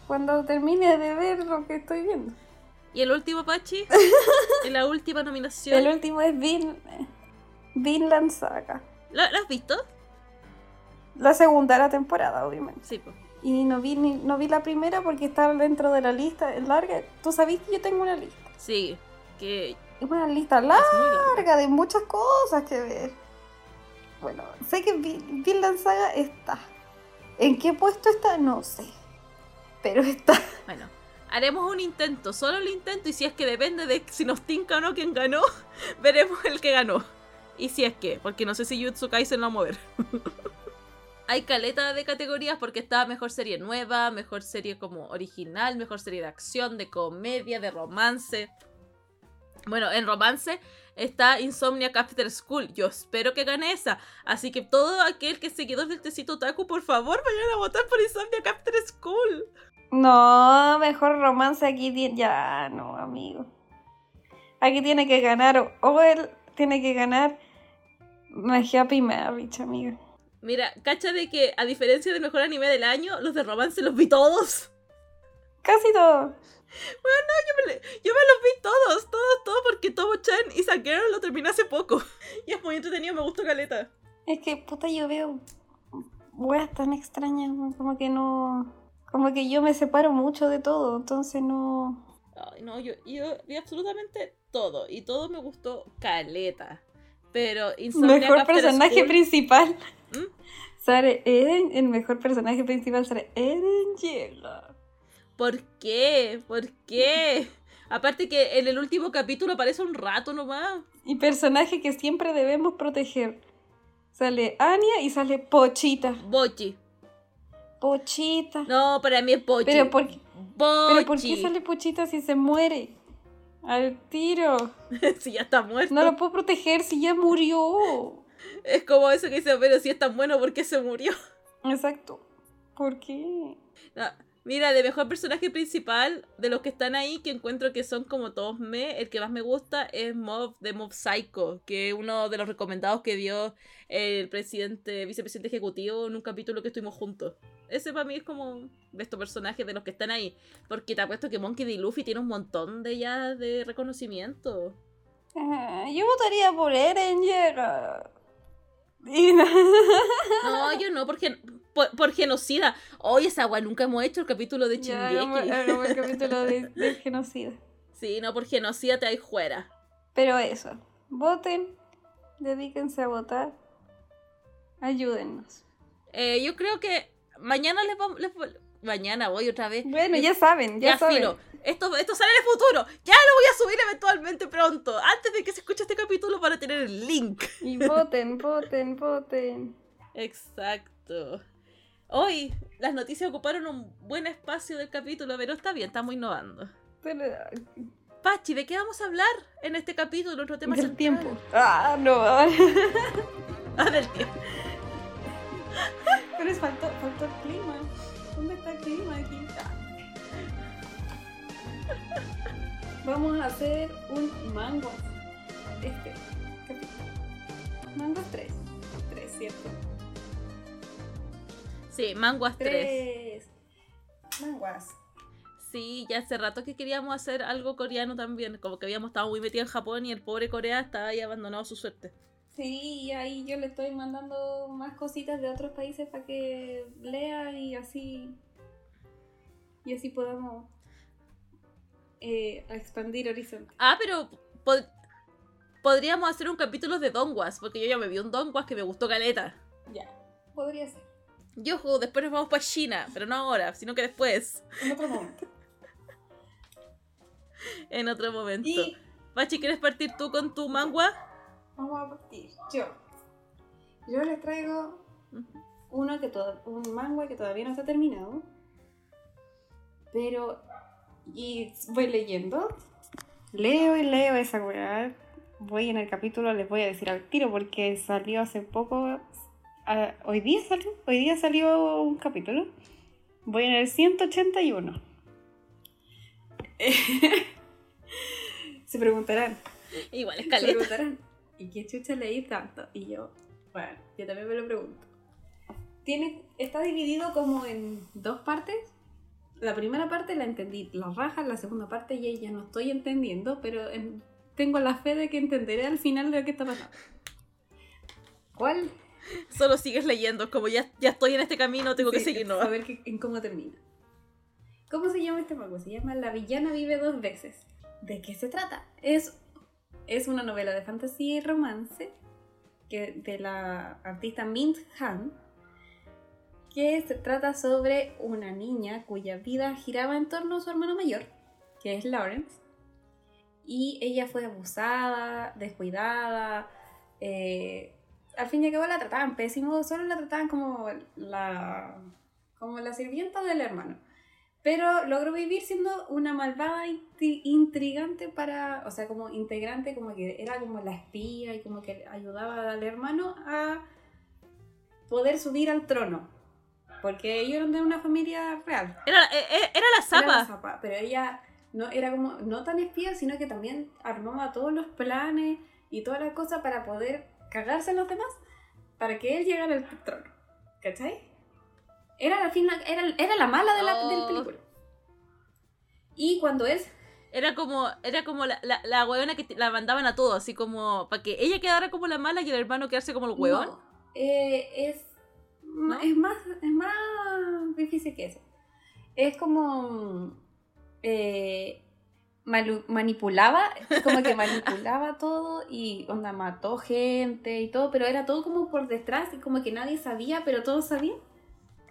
cuando termine de ver lo que estoy viendo. Y el último, Pachi. y la última nominación. El último es Vin Vinland Saga. ¿La, la has visto? La segunda de la temporada, obviamente. Sí, pues. Y no vi ni- no vi la primera porque está dentro de la lista es larga. Tú sabes que yo tengo una lista. Sí, que es una lista larga. larga de muchas cosas que ver. Bueno, sé que Vin- Vinland Saga está. ¿En qué puesto está? No sé. Pero está. Bueno, haremos un intento, solo el intento, y si es que depende de si nos tinca o no quién ganó, veremos el que ganó. Y si es que, porque no sé si Jutsu Kaisen lo va a mover. Hay caleta de categorías porque está mejor serie nueva, mejor serie como original, mejor serie de acción, de comedia, de romance. Bueno, en romance está Insomniac After School. Yo espero que gane esa. Así que todo aquel que es seguidor del Tecito Taku, por favor, vayan a votar por Insomniac After School. No, mejor romance aquí. Ya, no, amigo. Aquí tiene que ganar. o- O él tiene que ganar. My Happy Marriage, amigo. Mira, cacha de que a diferencia del mejor anime del año, los de romance los vi todos. Casi todo. Yo me, yo me los vi todos, todos, todos, porque Tomo-chan y Girl lo terminé hace poco. Y es muy entretenido, me gustó Caleta. Es que, puta, yo veo weas tan extrañas, como que no. Como que yo me separo mucho de todo, entonces no. Ay, no, yo, yo vi absolutamente todo. Y todo me gustó caleta. Pero Insomniac Mejor After personaje School- principal. ¿Mm? Sale Eren, el mejor personaje principal sale Eren llega. ¿Por qué? ¿Por qué? Aparte que en el último capítulo aparece un rato nomás. Y personaje que siempre debemos proteger. Sale Anya y sale Pochita. Bochi. Pochita. No, para mí es Bochi. pero, por, Bochi. pero ¿por qué sale Pochita si se muere? Al tiro. si ya está muerto. No lo puedo proteger si ya murió. Es como eso que dice, pero si es tan bueno, ¿por qué se murió? Exacto. ¿Por qué? No, Mira, de mejor personaje principal, de los que están ahí, que encuentro que son como todos me, el que más me gusta es Mob de Mob Psycho, que es uno de los recomendados que dio el presidente, vicepresidente ejecutivo en un capítulo que estuvimos juntos. Ese para mí es como de estos personajes de los que están ahí. Porque te apuesto que Monkey D. Luffy tiene un montón de ya de reconocimiento. Ah, yo votaría por Eren. Y no- No, yo no, porque por, por genocida. Oye, esa agua nunca hemos hecho el capítulo de Ya, hagamos, Shingeki. hagamos el capítulo de, genocida. Sí, no, por genocida te hay fuera. Pero eso, voten, dedíquense a votar, ayúdennos. Eh, yo creo que mañana les vamos. les mañana voy otra vez. Bueno, ya saben, ya, Ya, saben. filo. Esto, esto sale en el futuro. Ya lo voy a subir eventualmente pronto. Antes de que se escuche este capítulo para tener el link. Y voten, voten, voten. Exacto. Hoy las noticias ocuparon un buen espacio del capítulo, pero está bien, estamos innovando. Pero, Pachi, ¿de qué vamos a hablar en este capítulo? Nuestro tema del central? tiempo. Ah, no. Ah, del tiempo. Pero es faltó, faltó el clima. ¿Dónde está el clima aquí? Vamos a hacer un mango. Este. Mango 3. 3, ¿cierto? Sí, Manguas 3. 3. Manguas. Sí, ya hace rato que queríamos hacer algo coreano también. Como que habíamos estado muy metidos en Japón y el pobre Corea estaba ahí abandonado a su suerte. Sí, y ahí yo le estoy mandando más cositas de otros países para que lea y así. Y así podamos eh, expandir horizontes. Ah, pero pod- podríamos hacer un capítulo de Dongwas, porque yo ya me vi un Dongwas que me gustó caleta. Ya, podría ser. Yo después nos vamos para China, pero no ahora, sino que después, En otro momento. en otro momento. Y Pachi, ¿quieres partir tú con tu mangua? vamos a partir. Yo. Yo les traigo uno que todo, un manga que todavía no está terminado. Pero. Y voy leyendo. Leo y leo esa weá. Voy en el capítulo, les voy a decir al tiro porque salió hace poco. ah, hoy día salió. Hoy día salió un capítulo. Voy en el 181. Se preguntarán. Igual es Se caleta. preguntarán, ¿y qué chucha leí tanto? Y yo, bueno, yo también me lo pregunto. Tiene, está dividido como en dos partes. La primera parte la entendí, la raja, la segunda parte ya, ya no estoy entendiendo, pero en- tengo la fe de que entenderé al final de lo que está pasando. ¿Cuál? Solo sigues leyendo, como ya, ya estoy en este camino, tengo que Sí, seguir, ¿no? A ver qué- en cómo termina. ¿Cómo se llama este manga? Se llama La villana vive dos veces. ¿De qué se trata? Es, es una novela de fantasía y romance que, de la artista Mint Han que se trata sobre una niña cuya vida giraba en torno a su hermano mayor, que es Lawrence, y ella fue abusada, descuidada, eh, al fin y al cabo la trataban pésimo, solo la trataban como la, como la sirvienta del hermano. Pero logró vivir siendo una malvada intri- intrigante para, o sea, como integrante, como que era como la espía y como que ayudaba al hermano a poder subir al trono. Porque ellos eran de una familia real. Era, eh, eh, era la Era la zapa. zapa, pero ella no era como no tan espía, sino que también armaba todos los planes y todas las cosas para poder cagarse a los demás para que él llegara al trono. ¿Cachai? Era la, fin- era, era la mala de la, Oh. del película. Y cuando él Era como, era como la, la, la huevona que la mandaban a todos, así como para que ella quedara como la mala y el hermano quedarse como el huevón. No, eh, es Es, más, es más difícil que eso. Es como. eh, manipulaba, como que manipulaba todo y onda mató gente y todo, pero era todo como por detrás y como que nadie sabía, pero todos sabían.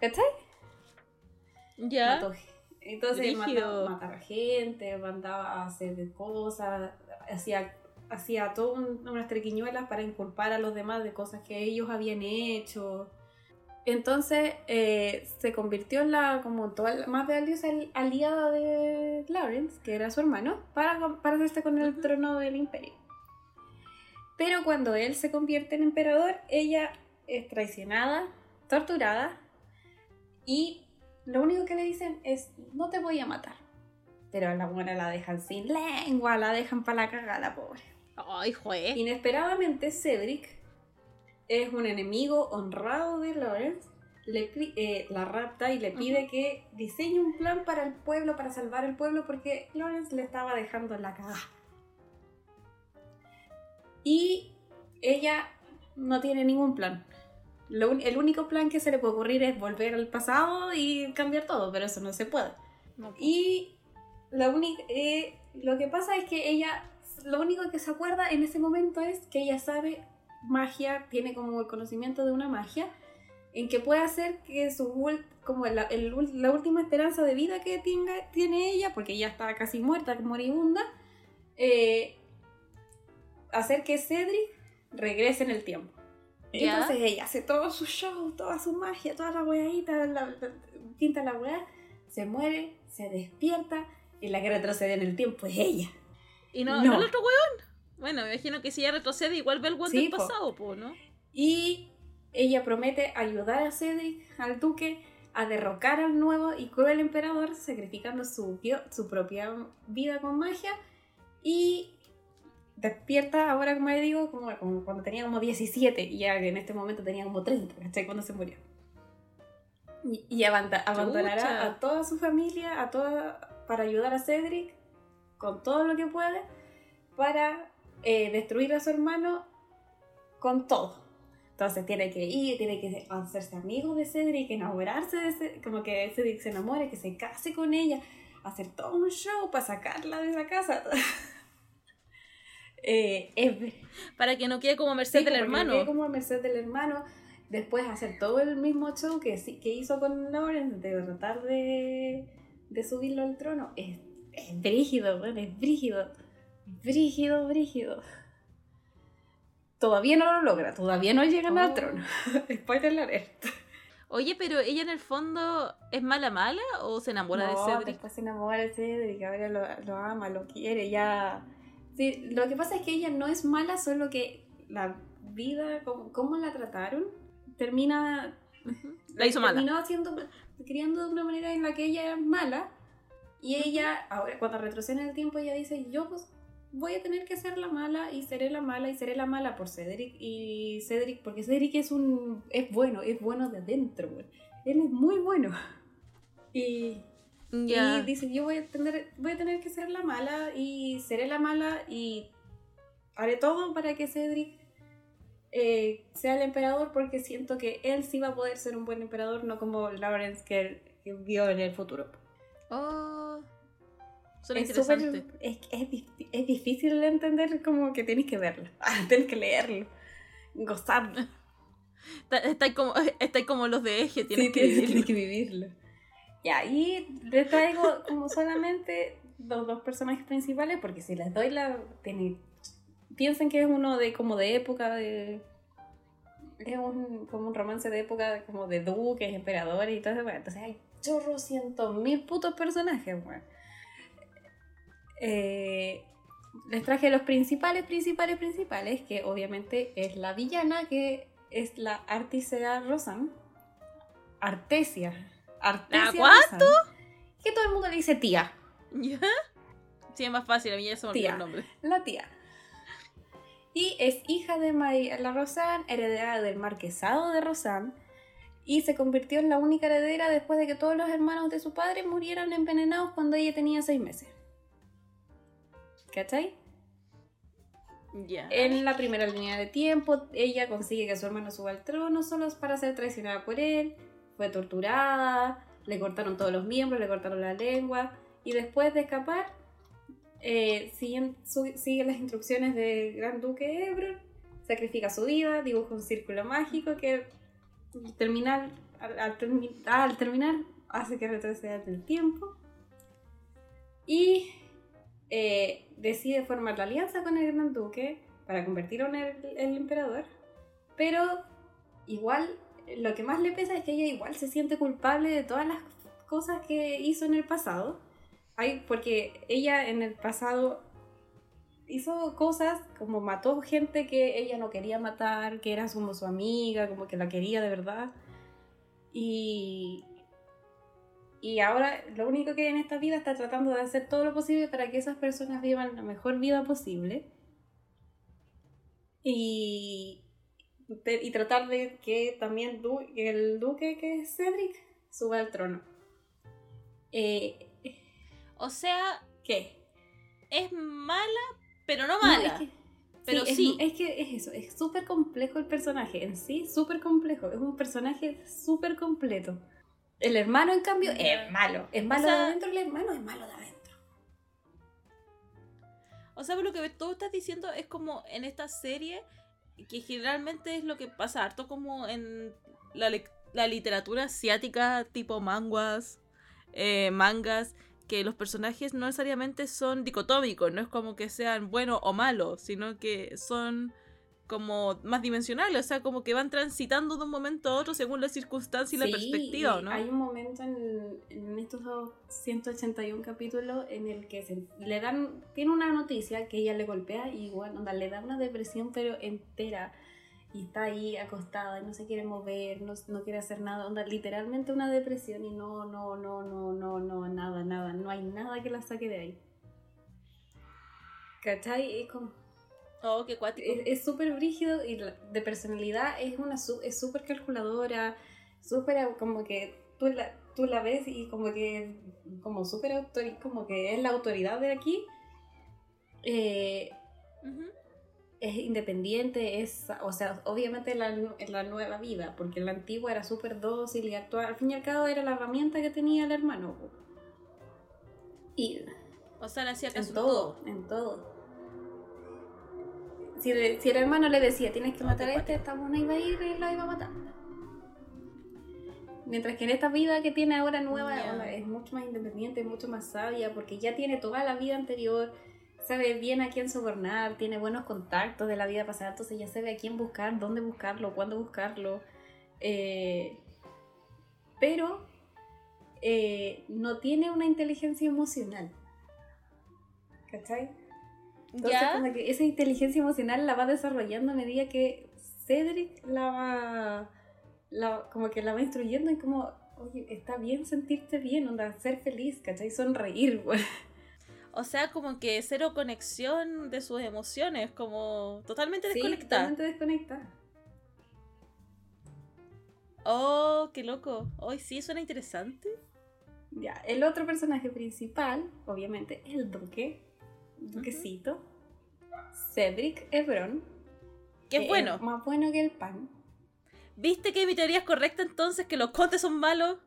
¿Cachai? Ya. Mató ge- Entonces mataba, mataba gente, mandaba a hacer cosas, hacía, hacía todas unas triquiñuelas para inculpar a los demás de cosas que ellos habían hecho. Entonces eh, se convirtió en la como toda la más valiosa al- aliada de Lawrence, que era su hermano, para, para hacerse con el trono del imperio. Pero cuando él se convierte en emperador, ella es traicionada, torturada y lo único que le dicen es no te voy a matar. Pero a la buena la dejan sin lengua, la dejan para la cagada, pobre. Ay, jue. Inesperadamente, Cedric es un enemigo honrado de Lawrence. Le, eh, la rapta y le pide que diseñe un plan para el pueblo, para salvar el pueblo, porque Lawrence le estaba dejando la cagada. Y ella no tiene ningún plan. Lo el único plan que se le puede ocurrir es volver al pasado y cambiar todo, pero eso no se puede. No, Y la única, eh, lo que pasa es que ella, lo único que se acuerda en ese momento es que ella sabe magia, tiene como el conocimiento de una magia, en que puede hacer que su como la, el la última esperanza de vida que tenga, tiene ella, porque ella está casi muerta, moribunda, eh, hacer que Cedric regrese en el tiempo. Ya. Entonces ella hace todo su show, toda su magia, toda la weadita, la, la- pinta la weá, se muere, se despierta y la que retrocede en el tiempo es ella. ¿Y no, No. no el otro weón? Bueno, me imagino que si ella retrocede, igual ve el weón Sí, del po. pasado, po, ¿no? Y ella promete ayudar a Cedric, al duque, a derrocar al nuevo y cruel emperador, sacrificando su, su propia vida con magia. Y despierta ahora, como le digo, como, como cuando tenía como 17 y ya que en este momento tenía como 30, ¿cachai? Cuando se murió. Y, y abandonará Chucha. a toda su familia, a toda, para ayudar a Cedric con todo lo que puede, para eh, destruir a su hermano con todo. Entonces tiene que ir, tiene que hacerse amigo de Cedric, enamorarse de Cedric, como que Cedric se enamore, que se case con ella, hacer todo un show para sacarla de la casa. Eh, es, Para que no quede como merced sí, del hermano. quedé como a merced del hermano. Después hacer todo el mismo show que, que hizo con Lawrence, de tratar de, de subirlo al trono. Es, es brígido, bueno, es brígido. Brígido, brígido. Todavía no lo logra, todavía no llegan al Oh. trono. Spoiler alert. Oye, pero ella en el fondo es mala mala o se enamora de Cedric? después se enamora de Cedric, ahora lo, lo ama, lo quiere, ya... Sí, lo que pasa es que ella no es mala, solo que la vida, como, cómo la trataron, termina... La hizo mala. Terminó haciendo, criando de una manera en la que ella es mala, y ella, ahora cuando retrocede en el tiempo, ella dice, yo pues voy a tener que ser la mala, y seré la mala, y seré la mala por Cedric, y Cedric, porque Cedric es un... es bueno, es bueno de adentro, güey. Él es muy bueno. Y... Ya. Y dice, yo voy a, tener, voy a tener que ser la mala y seré la mala y haré todo para que Cedric eh, sea el emperador porque siento que él sí va a poder ser un buen emperador, no como Lawrence que, que vio en el futuro. Oh. Suena Es, interesante. súper- es, es es difícil de entender como que tenéis que verlo, tenéis que leerlo, gozarlo. Está, está como, está como los de eje, tienes Sí, que tienes, vivirlo. tienes que vivirlo. Y ahí les traigo como solamente los dos personajes principales, porque si les doy la. tiene- piensen que es uno de como de época de. Es un, como un romance de época como de duques, emperadores y todo eso. bueno, entonces hay chorros cientos mil putos personajes, weón. Eh, les traje los principales, principales, principales, que obviamente es la villana, que es la Artisea Rosan. Artesia. Artesia ¿La cuánto? Rosan, que todo el mundo le dice tía. ¿Ya? Sí, es más fácil, a mí ya se me olvidó el nombre. La tía. Y es hija de María la Rosan, heredera del marquesado de Rosan, y se convirtió en la única heredera después de que todos los hermanos de su padre murieran envenenados cuando ella tenía seis meses. ¿Cachai? Ya. En la primera línea de tiempo, ella consigue que su hermano suba al trono solo para ser traicionada por él. Fue torturada, le cortaron todos los miembros, le cortaron la lengua. Y después de escapar, eh, siguen- su- las instrucciones del Gran Duque Ebro, sacrifica su vida, dibuja un círculo mágico que al terminar, al, al termi- al terminar hace que retroceda el tiempo. Y eh, decide formar la alianza con el Gran Duque para convertirlo en el, el emperador. Pero igual, lo que más le pesa es que ella igual se siente culpable de todas las cosas que hizo en el pasado. Ay, porque ella en el pasado hizo cosas como mató gente que ella no quería matar, que era como su amiga, como que la quería de verdad. Y, y ahora lo único que en esta vida está tratando de hacer todo lo posible para que esas personas vivan la mejor vida posible. Y, y tratar de que también du- el duque, que es Cedric, suba al trono. Eh, O sea, ¿Qué? es mala, pero no No, mala. es que- pero es- sí. Es, que es eso, es súper complejo el personaje en sí, súper complejo. Es un personaje súper completo. El hermano, en cambio, es malo. Es malo sea- de adentro, el hermano es malo de adentro. O sea, lo que tú estás diciendo es como en esta serie, que generalmente es lo que pasa harto como en la literatura asiática, tipo manguas, eh, mangas, que los personajes no necesariamente son dicotómicos, no es como que sean buenos o malos, sino que son como más dimensionales, o sea, como que van transitando de un momento a otro según la circunstancia y la Sí, perspectiva, y ¿no? Hay un momento en, en estos 181 capítulos en el que se, le dan, tiene una noticia que ella le golpea y igual, onda, le da una depresión pero entera y está ahí acostada y no se quiere mover, no, no quiere hacer nada, onda, literalmente una depresión y no, no, no, no, no, no, nada, nada, no hay nada que la saque de ahí. ¿Cachai? Es como Oh, qué cuático. es súper brígido y la- de personalidad es una es súper calculadora, súper como que tú la, tú la ves y como que como súper autori- como que es la autoridad de aquí. Eh, es independiente, es, o sea, obviamente en la, la nueva vida, porque la antigua era súper dócil y actual, al fin y al cabo era la herramienta que tenía el hermano. Y O sea, le hacía en todo, en todo. Si, le- si el hermano le decía, tienes que matar a este, esta buena iba a ir y la iba a matar. Mientras que en esta vida que tiene ahora nueva, onda, es mucho más independiente, mucho más sabia, porque ya tiene toda la vida anterior, sabe bien a quién sobornar, tiene buenos contactos de la vida pasada, entonces ya sabe a quién buscar, dónde buscarlo, cuándo buscarlo. Eh, pero eh, no tiene una inteligencia emocional. ¿Cachai? Entonces, ¿Ya? como que esa inteligencia emocional la va desarrollando a medida que Cedric la va. la- como que la va instruyendo y como, oye, está bien sentirte bien, onda, ser feliz, ¿cachai? Sonreír, güey. O sea, como que cero conexión de sus emociones, como totalmente Sí, desconectada. totalmente desconectada. Oh, qué loco. Hoy sí suena interesante. Ya, el otro personaje principal, obviamente, el duque, duquecito, Cedric Hebron. Qué que bueno. Es más bueno que el pan. ¿Viste que mi teoría es correcta entonces? ¿Que los condes son malos?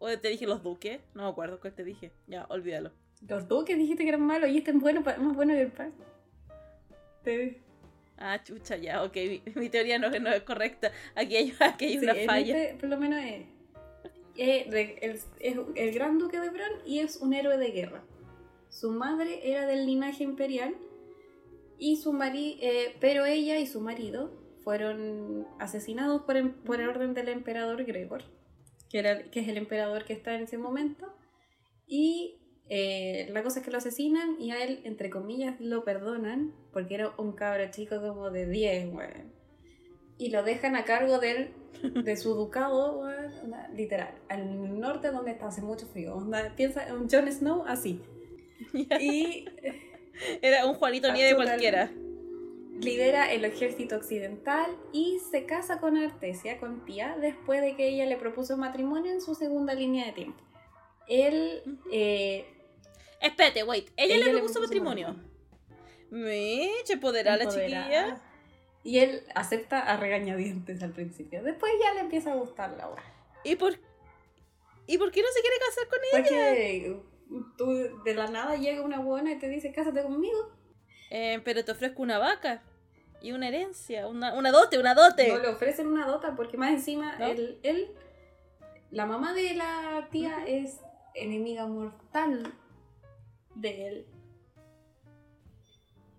¿O te dije los duques? No me acuerdo cuál te dije. Ya, olvídalo. Los duques dijiste que eran malos y este es bueno, más bueno que el pan. Te- Ah, chucha, ya, ok. Mi, mi teoría no, no es correcta. Aquí hay, aquí hay Sí, una falla. este, por lo menos es, es, de- el, es el gran duque de Bran y es un héroe de guerra. Su madre era del linaje imperial y su mari, eh, pero ella y su marido fueron asesinados por, em- por orden del emperador Gregor, que, era, que es el emperador que está en ese momento. Y eh, la cosa es que lo asesinan y a él, entre comillas, lo perdonan porque era un cabro chico como de 10, weón. Y lo dejan a cargo del, de su ducado, weón, literal, al norte donde está, hace mucho frío. onda, piensa en Jon Snow así. Y Era un Juanito Nieve cualquiera. lidera el ejército occidental y se casa con Artesia, con Tía, después de que ella le propuso matrimonio en su segunda línea de tiempo. Él, Ujú. eh, Espérate, wait. Ella, Ella le le propuso matrimonio. Meche, empoderada la chiquilla. Y él acepta a regañadientes al principio. Después ya le empieza a gustar la weá. ¿Y por, ¿Y por qué no se quiere casar con ella? Porque tú de la nada llega una buena y te dice, cásate conmigo. Eh, pero te ofrezco una vaca y una herencia, una, una dote, una dote. No le ofrecen una dota porque más encima ¿No? él, él- la mamá de la tía es enemiga mortal de él.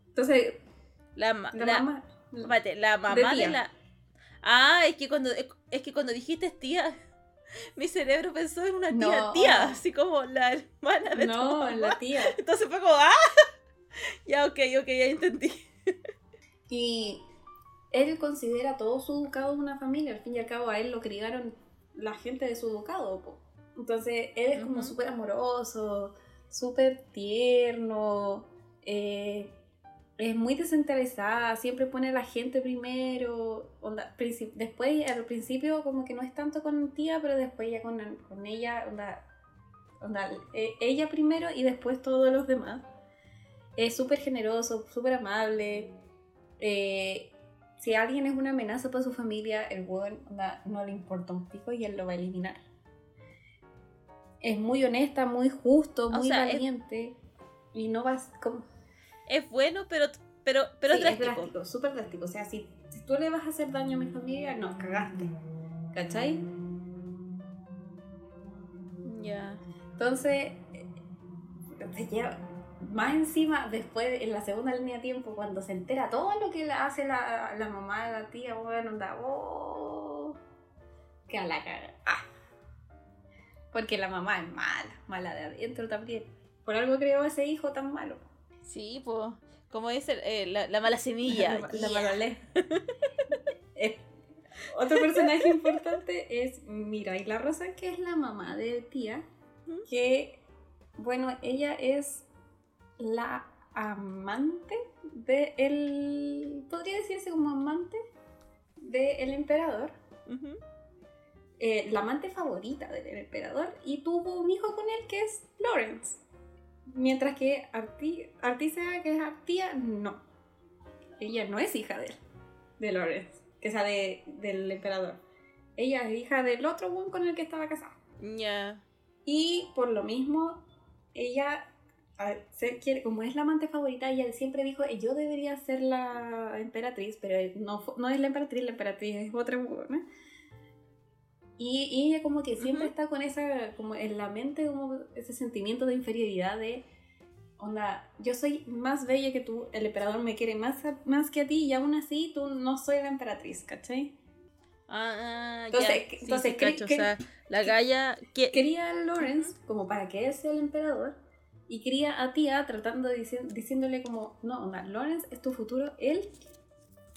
Entonces, La, ma- la, la- mamá... espérate, la mamá de de, la. Ah, es que cuando es que cuando dijiste tía, mi cerebro pensó en una tía No. tía, así como la hermana de tu No, mamá. la tía. Entonces fue como, ¡ah! Ya, ok, ok, ya entendí. Y él considera todo su ducado una familia. Al fin y al cabo, a él lo criaron la gente de su ducado. po. Entonces, él es como súper amoroso, súper tierno. eh, es muy desinteresada, siempre pone a la gente primero. onda, princip- después, al principio, como que no es tanto con tía, pero después ya con, con ella, onda, onda, eh, ella primero y después todos los demás. Es súper generoso, súper amable. eh, si alguien es una amenaza para su familia, el weón onda, no le importa un pico y él lo va a eliminar. Es muy honesta, muy justo, muy sea, es- valiente. Y no vas como... Es bueno, pero, pero, pero Sí, es drástico. drástico, súper drástico. O sea, si, si tú le vas a hacer daño a mi familia, no, cagaste. ¿Cachai? Ya. Entonces, eh, más encima, después, en la segunda línea de tiempo, cuando se entera todo lo que hace la, la mamá de la tía, bueno, anda, oh, que a la caga. Ah. Porque la mamá es mala, mala de adentro también. Por algo creó ese hijo tan malo. Sí, pues. Como dice eh, la, la mala semilla. La, la Ya. Malolé. Eh, Otro personaje importante es Mirai La Rosa, que es la mamá de tía. Que, bueno, ella es la amante de el. Podría decirse como amante del emperador. Ujú. eh, la amante favorita del emperador. Y tuvo un hijo con él que es Lawrence. Mientras que Arti Artisea, que es Artia, no. Ella no es hija de él, de Lawrence, que sea de, del emperador. Ella es hija del otro one con el que estaba casada. Ya. Y por lo mismo, ella se quiere, como es la amante favorita, ella siempre dijo, yo debería ser la emperatriz, pero no, no es la emperatriz, la emperatriz es otra buena. Y, y ella como que siempre Ujú. está con esa, como en la mente, como ese sentimiento de inferioridad de, onda, yo soy más bella que tú, el emperador me quiere más, a- más que a ti y aún así tú no soy la emperatriz, ¿cachai? Ah, Entonces, ya. Sí, entonces, sí, ¿qué- cacho. o sea, la galla. Que... quería a Lawrence como para que él sea el emperador y quería a Tía tratando de dici- diciéndole como, no, onda, Lawrence es tu futuro, él,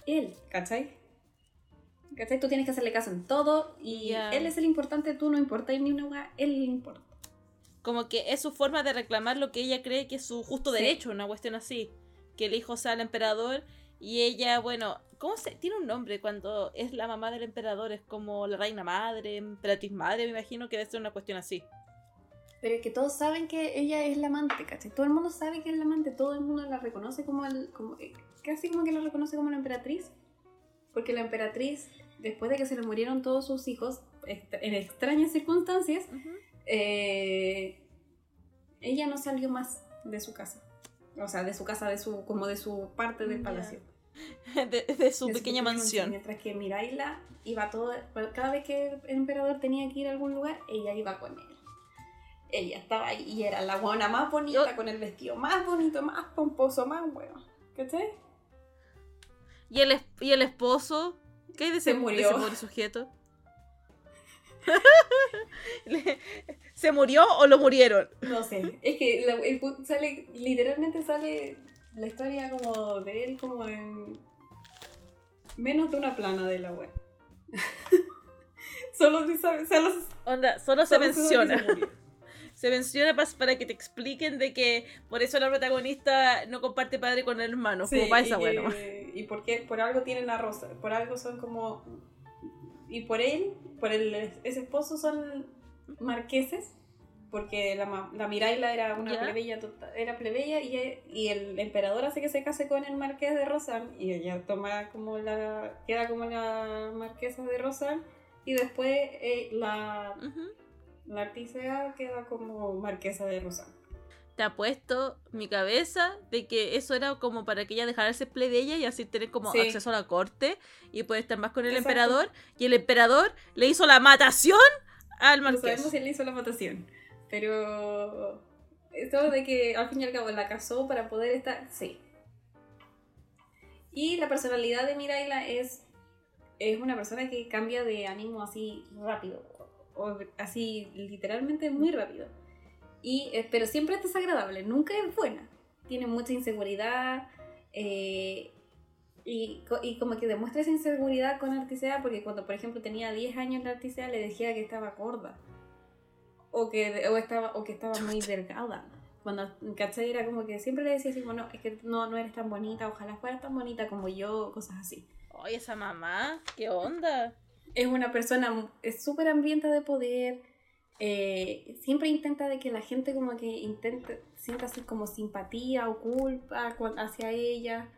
él, ¿cachai? ¿Cachai? Tú tienes que hacerle caso en todo y Ya. él es el importante, tú no importas ni una él le importa. Como que es su forma de reclamar lo que ella cree que es su justo Sí. derecho, una cuestión así. Que el hijo sea el emperador y ella, bueno, ¿cómo se...? Tiene un nombre cuando es la mamá del emperador, es como la reina madre, emperatriz madre, me imagino que debe ser una cuestión así. Pero es que todos saben que ella es la amante, ¿cachai? Todo el mundo sabe que es la amante, todo el mundo la reconoce como el, como, eh, casi como que la reconoce como la emperatriz. Porque la emperatriz, después de que se le murieron todos sus hijos, en extrañas circunstancias, eh, ella no salió más de su casa. O sea, de su casa, de su, como de su parte del palacio. De, de su De pequeña mansión. Mientras que Miraila iba todo, cada vez que el emperador tenía que ir a algún lugar, ella iba con él. Ella estaba ahí y era la buena más bonita, Yo- con el vestido más bonito, más pomposo, más bueno. ¿Cachai? ¿Y el, y el esposo? ¿Qué hay de Se ese, de murió. ese pobre sujeto? ¿Se murió o lo murieron? No sé, es que la- el pu- sale, literalmente sale la historia como de él como en menos de una plana de la web. solo se sabe, solo, Onda, solo se solo menciona. se murió. Se menciona para que te expliquen de que por eso la protagonista no comparte padre con el hermano. Sí, como para esa bueno. y porque por algo tienen la rosa, por algo son como y por él, por el ese esposo son marqueses porque la, la Miraila era una ¿Ya? plebeya, tota- era plebeya y, y el emperador hace que se case con el marqués de Rosan y ella toma como la, queda como la marquesa de Rosan y después eh, la, Ujú. la Artisea queda como marquesa de Rosan. Te ha puesto mi cabeza de que eso era como para que ella dejara de ser plebeya y así tener como Sí. acceso a la corte y poder estar más con el Exacto. emperador. Y el emperador le hizo la matación al No marqués. sabemos si él hizo la votación, pero esto de que al fin y al cabo la casó para poder estar, sí. Y la personalidad de Miraila es, es una persona que cambia de ánimo así rápido, o así literalmente muy rápido. Y, eh, pero siempre es desagradable, nunca es buena. Tiene mucha inseguridad eh, y, y como que demuestra esa inseguridad con Artisea porque cuando, por ejemplo, tenía 10 años la Artisea le decía que estaba gorda o que, o estaba, o que estaba muy delgada. Cuando, ¿cachai? Era como que siempre le decía así, bueno, es que no, no eres tan bonita, ojalá fueras tan bonita como yo, cosas así. Oye, esa mamá, ¿qué onda? Es una persona, súper hambrienta de poder, eh, siempre intenta de que la gente como que intente, sienta así como simpatía o culpa cu- hacia ella,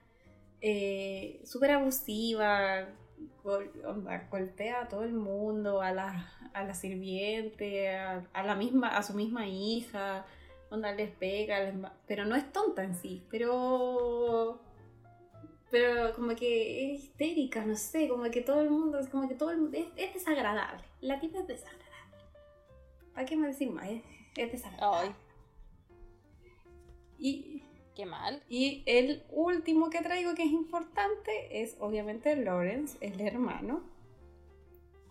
eh, súper abusiva, golpea a todo el mundo, a la, a la sirviente, a, la misma, a su misma hija, onda les pega, pero no es tonta en sí, pero pero como que es histérica, no sé, como que todo el mundo, es como que todo el mundo, es, es desagradable, la tipa es desagradable. ¿Para qué me decir más? Es, es desagradable. Ay, Y, qué mal. y el último que traigo que es importante es obviamente Lawrence, el hermano,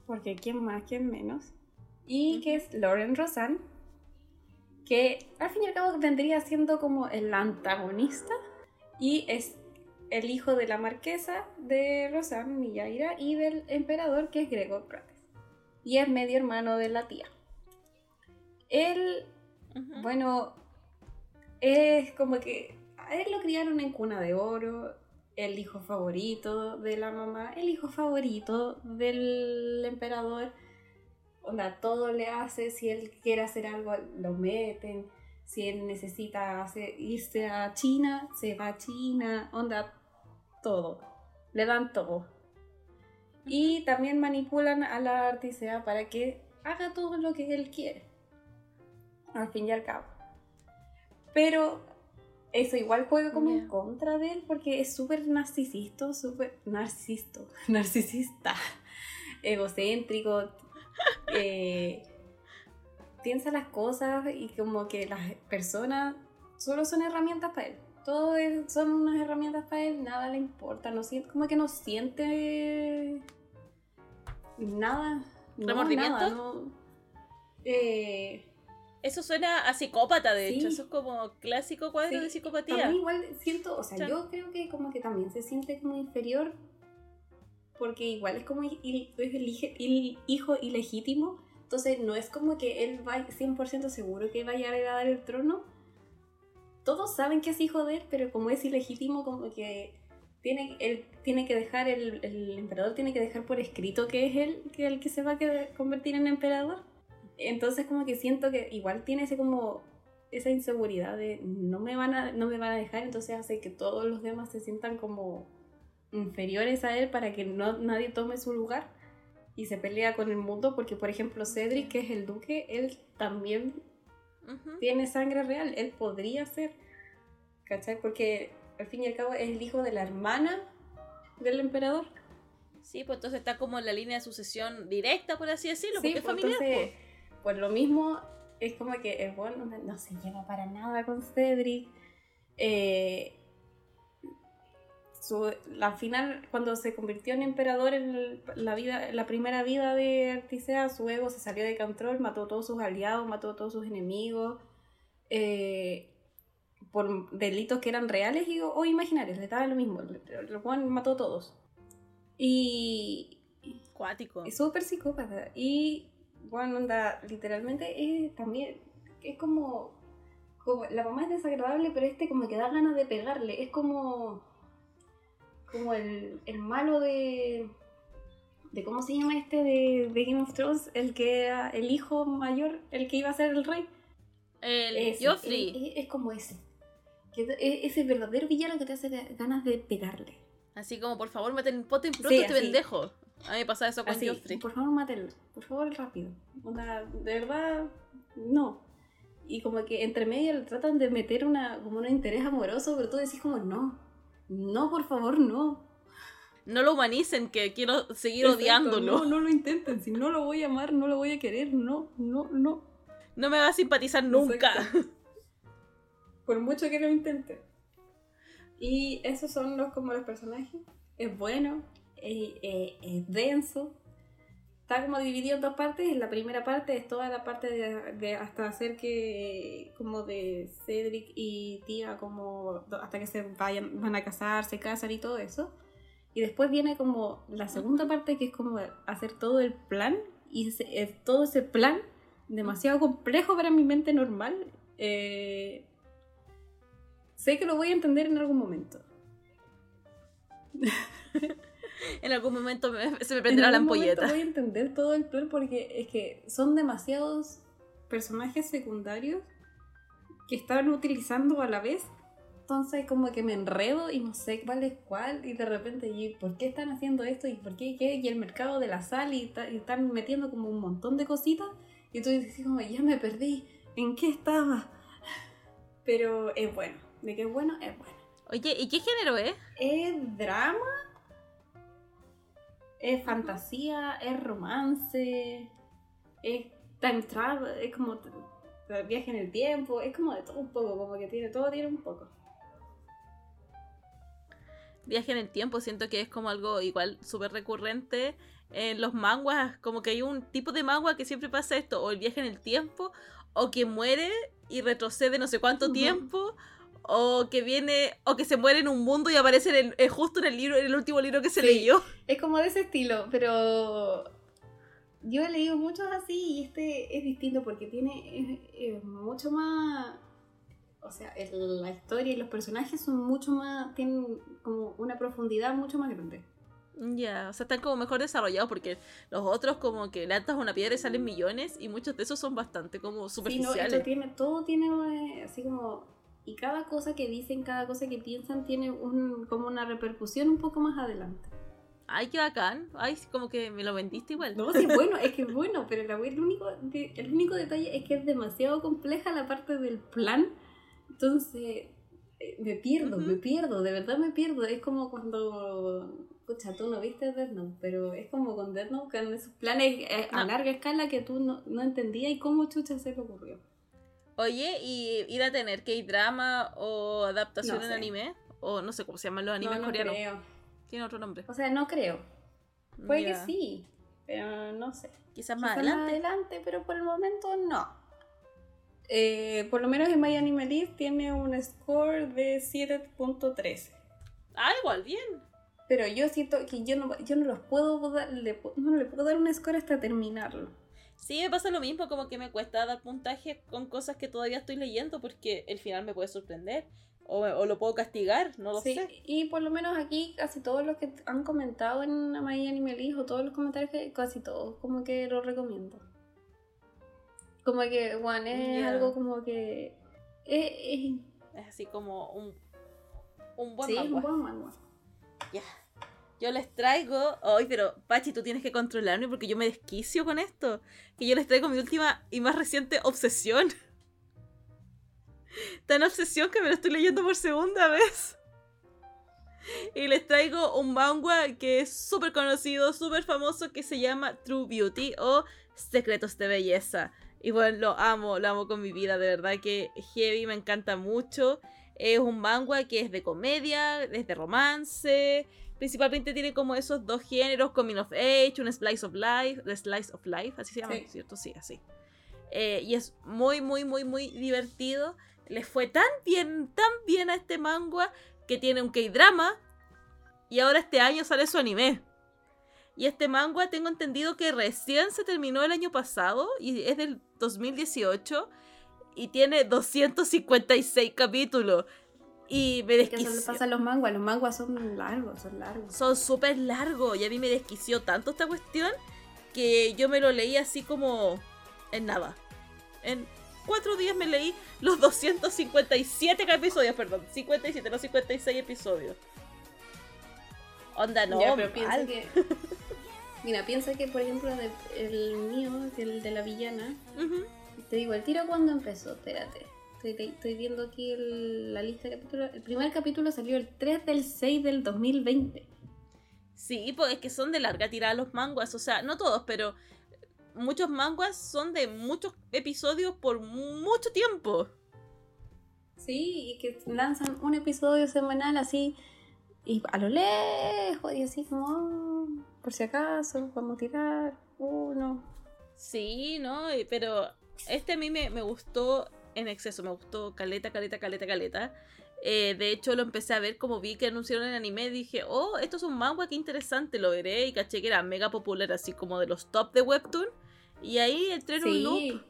porque quién más, quién menos, y que es Lauren Rosan, que al fin y al cabo vendría siendo como el antagonista y es el hijo de la marquesa de Rosan, Millaira, y del emperador que es Gregor Prates. Y es medio hermano de la tía. Él, bueno, es como que a él lo criaron en cuna de oro, el hijo favorito de la mamá, el hijo favorito del emperador. Onda, todo le hace, si él quiere hacer algo, lo meten. Si él necesita irse a China, se va a China. Onda, todo. Le dan todo. Y también manipulan a la artisea para que haga todo lo que él quiere. Al fin y al cabo. Pero eso igual juega como en contra de él porque es súper narcisista, súper narcisto, narcisista, egocéntrico. eh, piensa las cosas y como que las personas solo son herramientas para él. Todo es- son unas herramientas para él, nada le importa, no siente, como que no siente nada. no, ¿Remordimiento? nada, no. Eh, Eso suena a psicópata, de Sí. hecho. Eso es como clásico cuadro Sí, de psicopatía. También igual siento, o sea, Chan. yo creo que como que también se siente como inferior porque igual es como es el, hije- il- hijo ilegítimo, entonces no es como que él va 100% seguro que vaya a heredar el trono. Todos saben que es hijo de él, pero como es ilegítimo, como que tiene, él tiene que dejar, el, el emperador tiene que dejar por escrito que es él que el que se va a convertir en emperador. Entonces como que siento que igual tiene ese como esa inseguridad de no me van a, no me van a dejar, entonces hace que todos los demás se sientan como inferiores a él para que no, nadie tome su lugar y se pelea con el mundo porque por ejemplo Cedric, que es el duque, él también tiene sangre real, él podría ser, ¿cachai? Porque al fin y al cabo es el hijo de la hermana del emperador. Sí, pues entonces está como en la línea de sucesión directa, por así decirlo, Sí, porque es pues, familiar. entonces, pues lo mismo es como que el bueno no, no se lleva para nada con Cedric. Eh, su, la final, cuando se convirtió en emperador en el- la, vida, la primera vida de Artisea, su ego se salió de control, mató a todos sus aliados, mató a todos sus enemigos. eh, por delitos que eran reales y, o imaginarios, le daba lo mismo. El, weón mató a todos. Y. Cuático. es súper psicópata. Y bueno, onda, literalmente es también. Es como, como. La mamá es desagradable, pero este como que da ganas de pegarle. Es como. Como el, el malo de. de ¿Cómo se llama este de, de Game of Thrones? El que era el hijo mayor, el que iba a ser el rey. El Ese, Joffrey. Es, es- es como ese. Que es ese verdadero villano que te hace ganas de pegarle. Así como, por favor, maten poten pronto Sí, este pendejo. A mí me pasaba eso con Así, Joffrey. por favor, mátenlo. Por favor, rápido. Onda, de verdad, no. Y como que entre medio le tratan de meter una, como un interés amoroso, pero tú decís como, no. No, por favor, no. No lo humanicen, que quiero seguir Exacto, odiándolo. No, no lo intenten. Si no lo voy a amar, no lo voy a querer. No, no, no. No me va a simpatizar nunca. Exacto. Por mucho que lo intente. Y esos son los como los personajes. Es bueno, es, es- es denso. Está como dividido en dos partes. En la primera parte es toda la parte de, de hasta hacer que como de Cedric y Tía como hasta que se vayan, van a casar, se casan y todo eso. Y después viene como la segunda parte que es como hacer todo el plan. Y ese- es todo ese plan demasiado complejo para mi mente normal. eh, sé que lo voy a entender en algún momento. En algún momento me- se me En prenderá la ampolleta. Voy a entender todo el plan porque es que son demasiados personajes secundarios que están utilizando a la vez. Entonces como que me enredo y no sé cuál es cuál y de repente, ¿y por qué están haciendo esto? ¿Y por qué qué? Y el mercado de la sal y, y están metiendo como un montón de cositas y tú dices como, ya me perdí, ¿en qué estaba? Pero es bueno, de que es bueno, es bueno. Oye, ¿y qué género es? Es drama, es fantasía, es romance, es time travel, es como viaje en el tiempo, es como de todo un poco, como que tiene todo tiene un poco. Viaje en el tiempo, siento que es como algo igual súper recurrente en los manguas, como que hay un tipo de mangua que siempre pasa esto, o el viaje en el tiempo, o que muere y retrocede no sé cuánto tiempo, o que viene, o que se muere en un mundo y aparece en el- eh, justo en el libro, en el último libro que se Sí. leyó. Es como de ese estilo, pero yo he leído muchos así y este es distinto porque tiene es- es mucho más, o sea, el- la historia y los personajes son mucho más, tienen como una profundidad mucho más grande. Ya, o sea, están como mejor desarrollados porque los otros como que lanzas una piedra y salen millones y muchos de esos son bastante como Sí, no, superficiales. esto tiene, todo tiene eh, así como. Y cada cosa que dicen, cada cosa que piensan, tiene un, como una repercusión un poco más adelante. Ay, qué bacán. Ay, como que me lo vendiste igual. No, sí, bueno, es que es bueno, pero la el único, el único detalle es que es demasiado compleja la parte del plan. Entonces, eh, me pierdo, Ujú. me pierdo, de verdad me pierdo. Es como cuando. Escucha, tú no viste Death Note, pero es como con Death Note, con esos planes eh, a larga escala que tú no, no entendías y cómo chucha se le ocurrió. Oye, ¿y ir a tener K-drama o adaptación No en sé. anime? O no sé cómo se llaman los animes no, no coreanos. creo. Tiene otro nombre. O sea, no creo. Puede que Ya. sí, pero no sé. Quizás más Quizá adelante. adelante, pero por el momento no. Eh, por lo menos en My Anime List tiene un score de 7.13. Ah, igual, bien. Pero yo siento que yo no, yo no los puedo dar, le no le puedo dar un score hasta terminarlo. Sí, me pasa lo mismo, como que me cuesta dar puntaje con cosas que todavía estoy leyendo porque el final me puede sorprender. O, o lo puedo castigar, no lo Sí, sé. y por lo menos aquí casi todos los que han comentado en My Anime List o todos los comentarios que casi todos como que lo recomiendo. Como que, bueno, es algo como que... Es, es- Es así como un, un buen sí, un buen manga. Ya. Yo les traigo. Ay, pero Pachi, tú tienes que controlarme porque yo me desquicio con esto. Que yo les traigo mi última y más reciente obsesión. Tan obsesión que me lo estoy leyendo por segunda vez. Y les traigo un manga que es súper conocido, súper famoso, que se llama True Beauty o Secretos de Belleza. Y bueno, lo amo, lo amo con mi vida, de verdad que Heavy me encanta mucho. Es un manga que es de comedia, es de romance. Principalmente tiene como esos dos géneros, coming of age, un slice of life, the slice of life, así se llama, Sí. ¿cierto? Sí, así. Eh, y es muy, muy, muy, muy divertido. Les fue tan bien, tan bien a este manga que tiene un K-drama. Y ahora este año sale su anime. Y este manga tengo entendido que recién se terminó el año pasado y es del 2018 y tiene 256 capítulos. Y me le desquició. pasa a los manguas, los manguas son largos, son largos. Son súper largos y a mí me desquició tanto esta cuestión que yo me lo leí así como en nada. En cuatro días me leí los 257 episodios, perdón, 57, no 56 episodios. Onda, no, Ya, pero piensa que. Mira, piensa que, por ejemplo, de- el mío, el de la villana, te digo, el tiro cuando empezó, espérate. Estoy, viendo aquí el- la lista de capítulos. El primer capítulo salió el 3 del 6 del 2020. Sí, pues es que son de larga tirada los manguas, o sea, no todos, pero muchos manguas son de muchos episodios por mucho tiempo. Sí, y que lanzan un episodio semanal así, y a lo lejos, y así como, "Oh, por si acaso, vamos a tirar uno. Sí, ¿no? Pero este a mí me, me gustó en exceso, me gustó caleta, caleta, caleta, caleta. Eh, de hecho, lo empecé a ver como vi que anunciaron el anime. Dije, oh, esto es un manga, qué interesante, lo veré. Y caché que era mega popular, así como de los top de Webtoon. Y ahí entré en un loop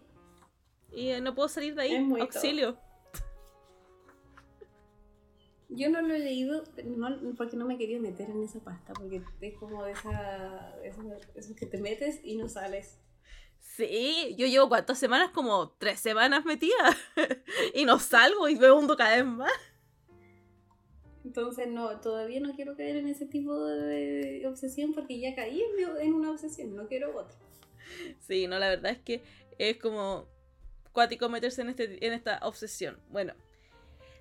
y eh, no puedo salir de ahí. Es muy top. Auxilio. yo no lo he leído no- porque no me quería meter en esa pasta, porque es como de esa, esa- eso que te metes y no sales. Sí, yo llevo cuántas semanas, como tres semanas metida. y no salgo y me hundo cada vez más. Entonces no, todavía no quiero caer en ese tipo de obsesión porque ya caí en, una obsesión, no quiero otra. Sí, no, la verdad es que es como cuático meterse en, este, en esta obsesión. Bueno,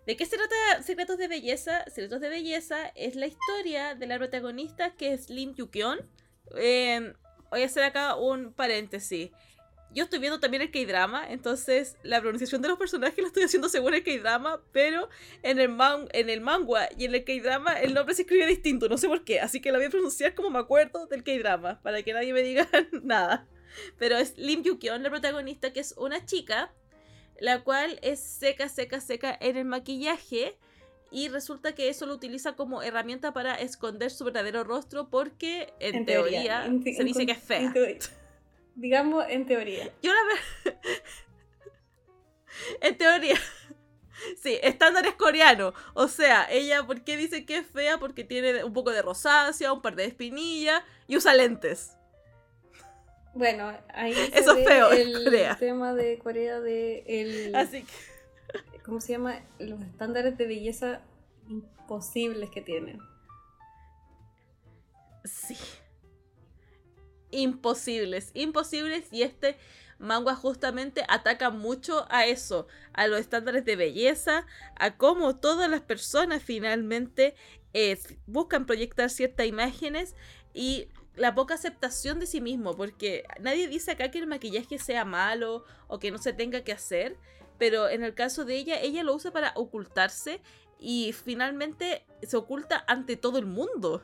¿de qué se trata Secretos de Belleza? Secretos de Belleza es la historia de la protagonista que es Lim Yukyeon. Eh, voy a hacer acá un paréntesis. Yo estoy viendo también el K-drama, entonces la pronunciación de los personajes la estoy haciendo según el K-drama, pero en el, man, en el manga y en el K-drama el nombre se escribe distinto, no sé por qué, así que la voy a pronunciar como me acuerdo del K-drama, para que nadie me diga nada. Pero es Lim Yukyeon, la protagonista, que es una chica, la cual es seca, seca, seca en el maquillaje. Y resulta que eso lo utiliza como herramienta para esconder su verdadero rostro porque en, teoría, en te- se en dice que es fea. Digamos en teoría. Yo la en teoría... Sí, estándares coreanos. O sea, ella, ¿por qué dice que es fea? Porque tiene un poco de rosácea, un par de espinillas y usa lentes. Bueno, ahí se Eso es feo, el Corea. tema de Corea de el, Así que... ¿cómo se llama? Los estándares de belleza imposibles que tienen. Sí. Imposibles, imposibles. Y este manga justamente ataca mucho a eso, a los estándares de belleza, a cómo todas las personas finalmente eh, buscan proyectar ciertas imágenes y la poca aceptación de sí mismo, porque nadie dice acá que el maquillaje sea malo o que no se tenga que hacer, pero en el caso de ella, ella lo usa para ocultarse y finalmente se oculta ante todo el mundo.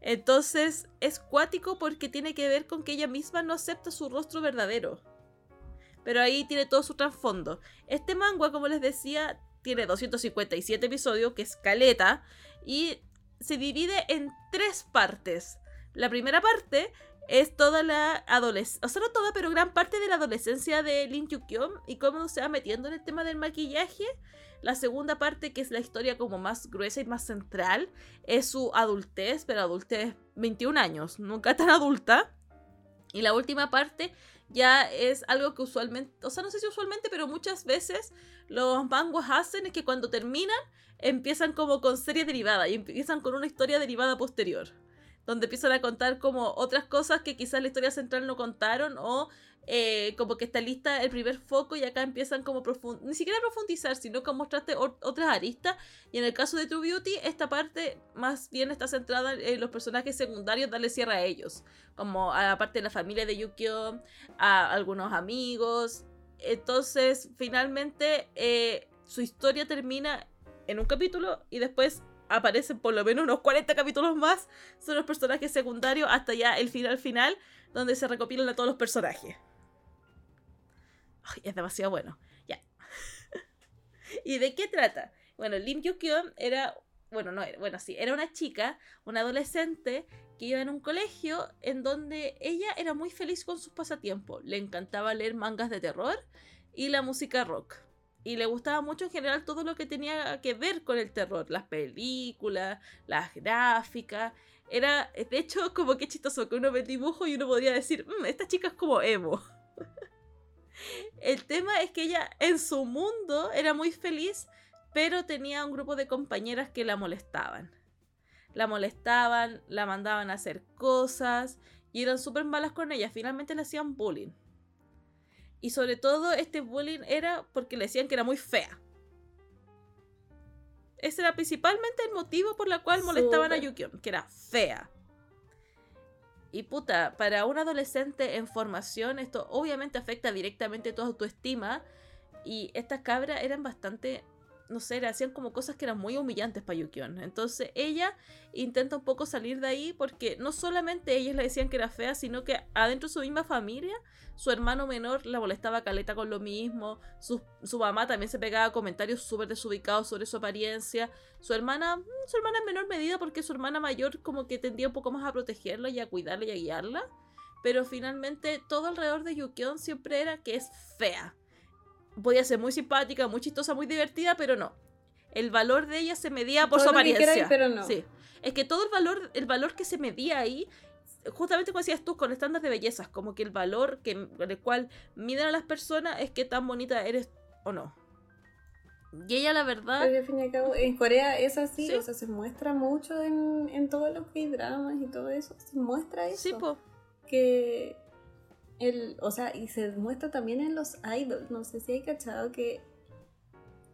Entonces es cuático porque tiene que ver con que ella misma no acepta su rostro verdadero. Pero ahí tiene todo su trasfondo. Este manga, como les decía, tiene 257 episodios, que es caleta, y se divide en tres partes. La primera parte es toda la adolescencia, o sea, no toda, pero gran parte de la adolescencia de Lin Yukyeon y cómo se va metiendo en el tema del maquillaje. La segunda parte, que es la historia como más gruesa y más central, es su adultez, pero adultez 21 años, nunca tan adulta. Y la última parte ya es algo que usualmente, o sea, no sé si usualmente, pero muchas veces los manguas hacen es que cuando terminan empiezan como con serie derivada y empiezan con una historia derivada posterior, donde empiezan a contar como otras cosas que quizás la historia central no contaron o eh, como que está lista el primer foco y acá empiezan como profund ni siquiera a profundizar, sino como mostrarte or- otras aristas. Y en el caso de True Beauty, esta parte más bien está centrada en los personajes secundarios, darle cierre a ellos, como a la parte de la familia de Yukio, a algunos amigos. Entonces, finalmente, eh, su historia termina en un capítulo y después aparecen por lo menos unos 40 capítulos más. Son los personajes secundarios hasta ya el final final, donde se recopilan a todos los personajes. Ay, es demasiado bueno. Ya. ¿Y de qué trata? Bueno, Lim Yukyeon era, bueno, no era, bueno, sí, era una chica, una adolescente que iba en un colegio en donde ella era muy feliz con sus pasatiempos. Le encantaba leer mangas de terror y la música rock. Y le gustaba mucho en general todo lo que tenía que ver con el terror, las películas, las gráficas. Era, de hecho, como que chistoso que uno ve dibujo y uno podría decir, "Mm, esta chica es como emo. El tema es que ella en su mundo era muy feliz, pero tenía un grupo de compañeras que la molestaban. La molestaban, la mandaban a hacer cosas y eran súper malas con ella. Finalmente le hacían bullying. Y sobre todo este bullying era porque le decían que era muy fea. Ese era principalmente el motivo por el cual molestaban a Yukion, que era fea. Y puta, para un adolescente en formación, esto obviamente afecta directamente tu autoestima. Y estas cabras eran bastante no sé, le hacían como cosas que eran muy humillantes para Yukion. Entonces ella intenta un poco salir de ahí porque no solamente ellas le decían que era fea, sino que adentro de su misma familia, su hermano menor la molestaba caleta con lo mismo, su, su mamá también se pegaba comentarios súper desubicados sobre su apariencia, su hermana, mm, su hermana en menor medida porque su hermana mayor como que tendía un poco más a protegerla y a cuidarla y a guiarla. Pero finalmente todo alrededor de Yukion siempre era que es fea podía ser muy simpática, muy chistosa, muy divertida, pero no. El valor de ella se medía por su apariencia. pero no. Sí. Es que todo el valor, el valor que se medía ahí, justamente como decías tú, con estándares de bellezas, como que el valor que, con el cual miden a las personas es que tan bonita eres o no. Y ella, la verdad. al fin y al cabo, en Corea es así, o sea, se muestra mucho en, en todos los dramas y todo eso. Se muestra eso. Sí, po. Que el, o sea, y se muestra también en los idols. No sé si hay cachado que.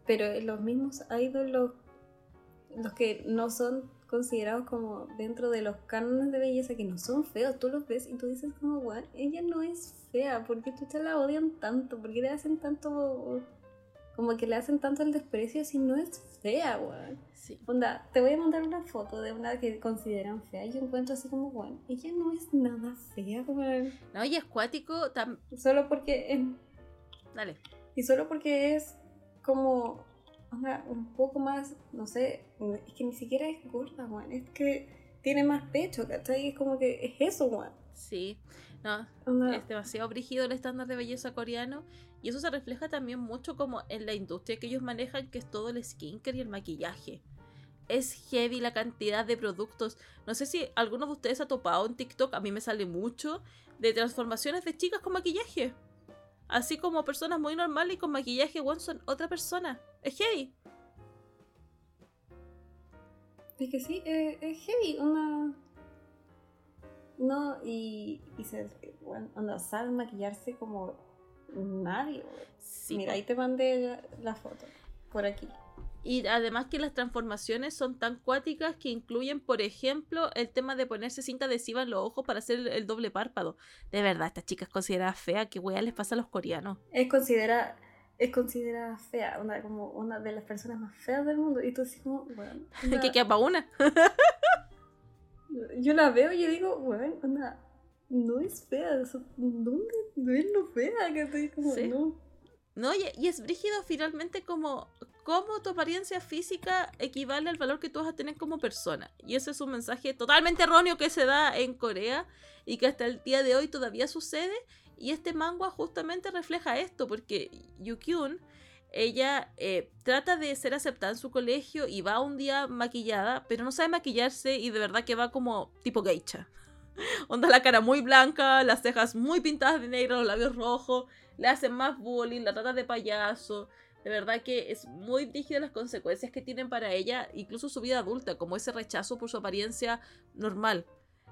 Pero los mismos idols, los, los que no son considerados como dentro de los cánones de belleza, que no son feos, tú los ves y tú dices como, bueno, ella no es fea, ¿por qué tú la odian tanto? ¿Por qué le hacen tanto como que le hacen tanto el desprecio si no es fea, weón. Sí. Onda, te voy a mandar una foto de una que consideran fea y yo encuentro así como, weón, ella no es nada fea, weón. No, y es cuático Solo porque... Es... Dale. Y solo porque es como, onda, un poco más, no sé, es que ni siquiera es gorda, weón. Es que tiene más pecho, ¿cachai? Es como que es eso, weón. Sí. No, es demasiado brígido el estándar de belleza coreano y eso se refleja también mucho como en la industria que ellos manejan, que es todo el skincare y el maquillaje. Es heavy la cantidad de productos. No sé si alguno de ustedes ha topado en TikTok, a mí me sale mucho, de transformaciones de chicas con maquillaje. Así como personas muy normales y con maquillaje, bueno, son otra persona. Es heavy. Es que sí, eh, es heavy. Una no, y, bueno, no saben maquillarse como nadie. Mira, ahí te mandé la, foto, por aquí. Y además que las transformaciones son tan cuáticas que incluyen, por ejemplo, el tema de ponerse cinta adhesiva en los ojos para hacer el, doble párpado. De verdad, esta chica es considerada fea. ¿Qué wea les pasa a los coreanos? Es considerada es considerada fea, una, como una de las personas más feas del mundo. Y tú así como, bueno. ¿Qué queda para una? yo la veo y yo digo, bueno, no es fea, ¿dónde es lo fea? Que estoy como, no. No, y, es brígido finalmente como cómo tu apariencia física equivale al valor que tú vas a tener como persona. Y ese es un mensaje totalmente erróneo que se da en Corea y que hasta el día de hoy todavía sucede. Y este manga justamente refleja esto, porque Yukyun ella eh, trata de ser aceptada en su colegio y va un día maquillada, pero no sabe maquillarse y de verdad que va como tipo geisha. Onda la cara muy blanca, las cejas muy pintadas de negro, los labios rojos, le hacen más bullying, la trata de payaso. De verdad que es muy rígida las consecuencias que tienen para ella, incluso su vida adulta, como ese rechazo por su apariencia normal.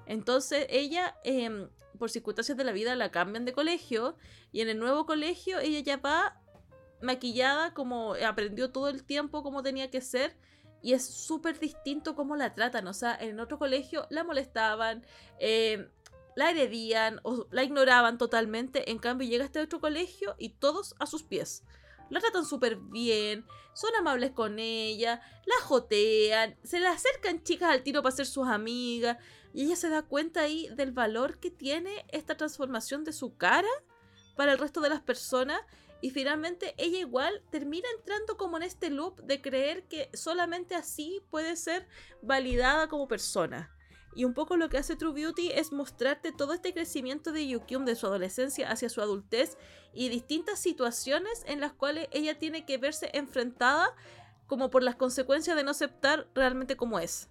Entonces ella, em, por circunstancias de la vida, la cambian de colegio y en el nuevo colegio ella ya va maquillada, como aprendió todo el tiempo como tenía que ser. Y es súper distinto cómo la tratan. O sea, en otro colegio la molestaban, eh, la heredían o la ignoraban totalmente. En cambio, llega este otro colegio y todos a sus pies. La tratan súper bien, son amables con ella, la jotean, se le acercan chicas al tiro para ser sus amigas. Y ella se da cuenta ahí del valor que tiene esta transformación de su cara para el resto de las personas y finalmente ella igual termina entrando como en este loop de creer que solamente así puede ser validada como persona. Y un poco lo que hace True Beauty es mostrarte todo este crecimiento de Yukyum de su adolescencia hacia su adultez y distintas situaciones en las cuales ella tiene que verse enfrentada como por las consecuencias de no aceptar realmente como es.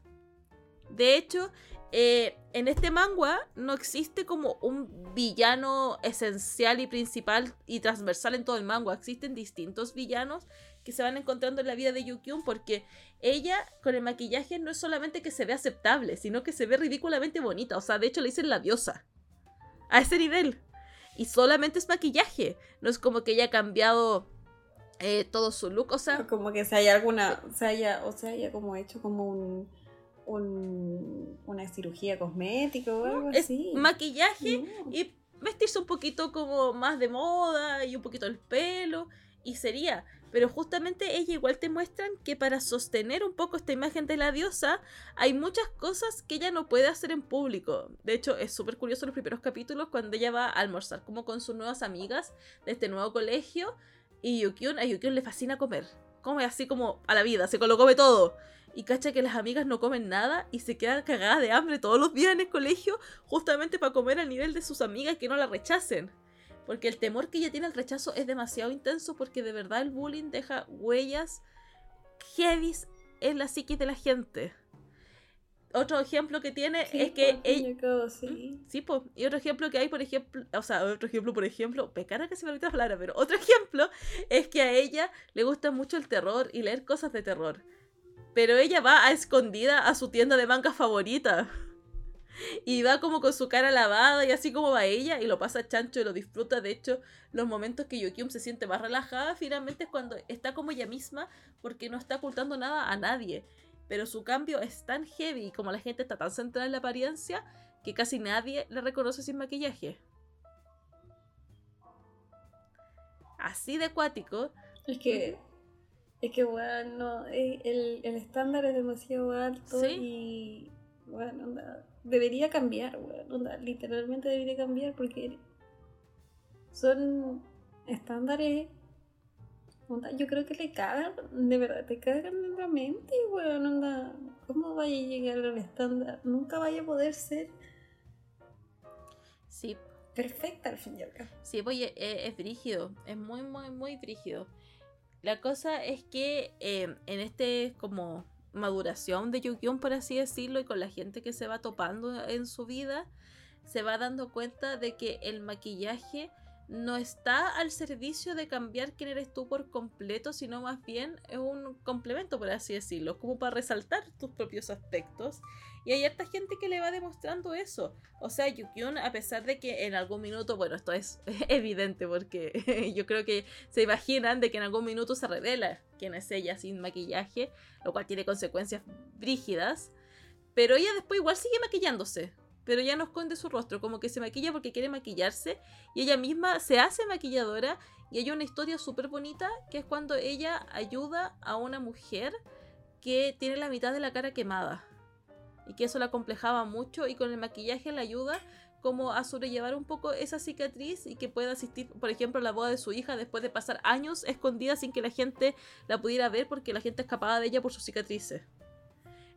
De hecho, eh, en este manga no existe como un villano esencial y principal y transversal en todo el manga. Existen distintos villanos que se van encontrando en la vida de Yukyun porque ella con el maquillaje no es solamente que se ve aceptable, sino que se ve ridículamente bonita. O sea, de hecho le dicen la diosa. A ese nivel. Y solamente es maquillaje. No es como que ella ha cambiado eh, todo su look. O sea. Como que se haya alguna. Se haya, o sea, haya como hecho como un. Una cirugía cosmética o algo así. Maquillaje y vestirse un poquito como más de moda y un poquito el pelo. Y sería. Pero justamente ella igual te muestran que para sostener un poco esta imagen de la diosa hay muchas cosas que ella no puede hacer en público. De hecho, es súper curioso los primeros capítulos cuando ella va a almorzar como con sus nuevas amigas de este nuevo colegio y Yukyun, a Yukyun le fascina comer. Come así como a la vida, se lo come todo. Y cacha que las amigas no comen nada y se quedan cagadas de hambre todos los días en el colegio justamente para comer al nivel de sus amigas que no la rechacen. Porque el temor que ella tiene al rechazo es demasiado intenso porque de verdad el bullying deja huellas heavy en la psiquis de la gente. Otro ejemplo que tiene es que ella... sí. ¿Mm? sí, pues. Y otro ejemplo que hay, por ejemplo, o sea, otro ejemplo, por ejemplo, pecara que se me olvidó la palabra, pero otro ejemplo es que a ella le gusta mucho el terror y leer cosas de terror. Pero ella va a escondida a su tienda de manga favorita y va como con su cara lavada y así como va ella y lo pasa chancho y lo disfruta. De hecho, los momentos que Yokyum se siente más relajada finalmente es cuando está como ella misma porque no está ocultando nada a nadie. Pero su cambio es tan heavy y como la gente está tan centrada en la apariencia que casi nadie la reconoce sin maquillaje. Así de acuático. Es que es que, bueno, eh, el, el estándar es demasiado alto y, bueno, debería cambiar, literalmente debería cambiar porque son estándares. Yo creo que le cagan, de verdad, te cagan en la mente, weón, onda. ¿Cómo vaya a llegar al estándar? Nunca vaya a poder ser. Sí. Perfecta al fin y al cabo. Sí, oye, es, es brígido, es muy, muy, muy brígido. La cosa es que eh, en este como maduración de Yukion, por así decirlo, y con la gente que se va topando en su vida, se va dando cuenta de que el maquillaje no está al servicio de cambiar quién eres tú por completo, sino más bien es un complemento, por así decirlo, como para resaltar tus propios aspectos. Y hay harta gente que le va demostrando eso. O sea, Yukyun, a pesar de que en algún minuto, bueno, esto es evidente porque yo creo que se imaginan de que en algún minuto se revela quién es ella sin maquillaje, lo cual tiene consecuencias brígidas. Pero ella después igual sigue maquillándose pero ya no esconde su rostro, como que se maquilla porque quiere maquillarse y ella misma se hace maquilladora y hay una historia súper bonita que es cuando ella ayuda a una mujer que tiene la mitad de la cara quemada y que eso la complejaba mucho y con el maquillaje la ayuda como a sobrellevar un poco esa cicatriz y que pueda asistir, por ejemplo, a la boda de su hija después de pasar años escondida sin que la gente la pudiera ver porque la gente escapaba de ella por sus cicatrices.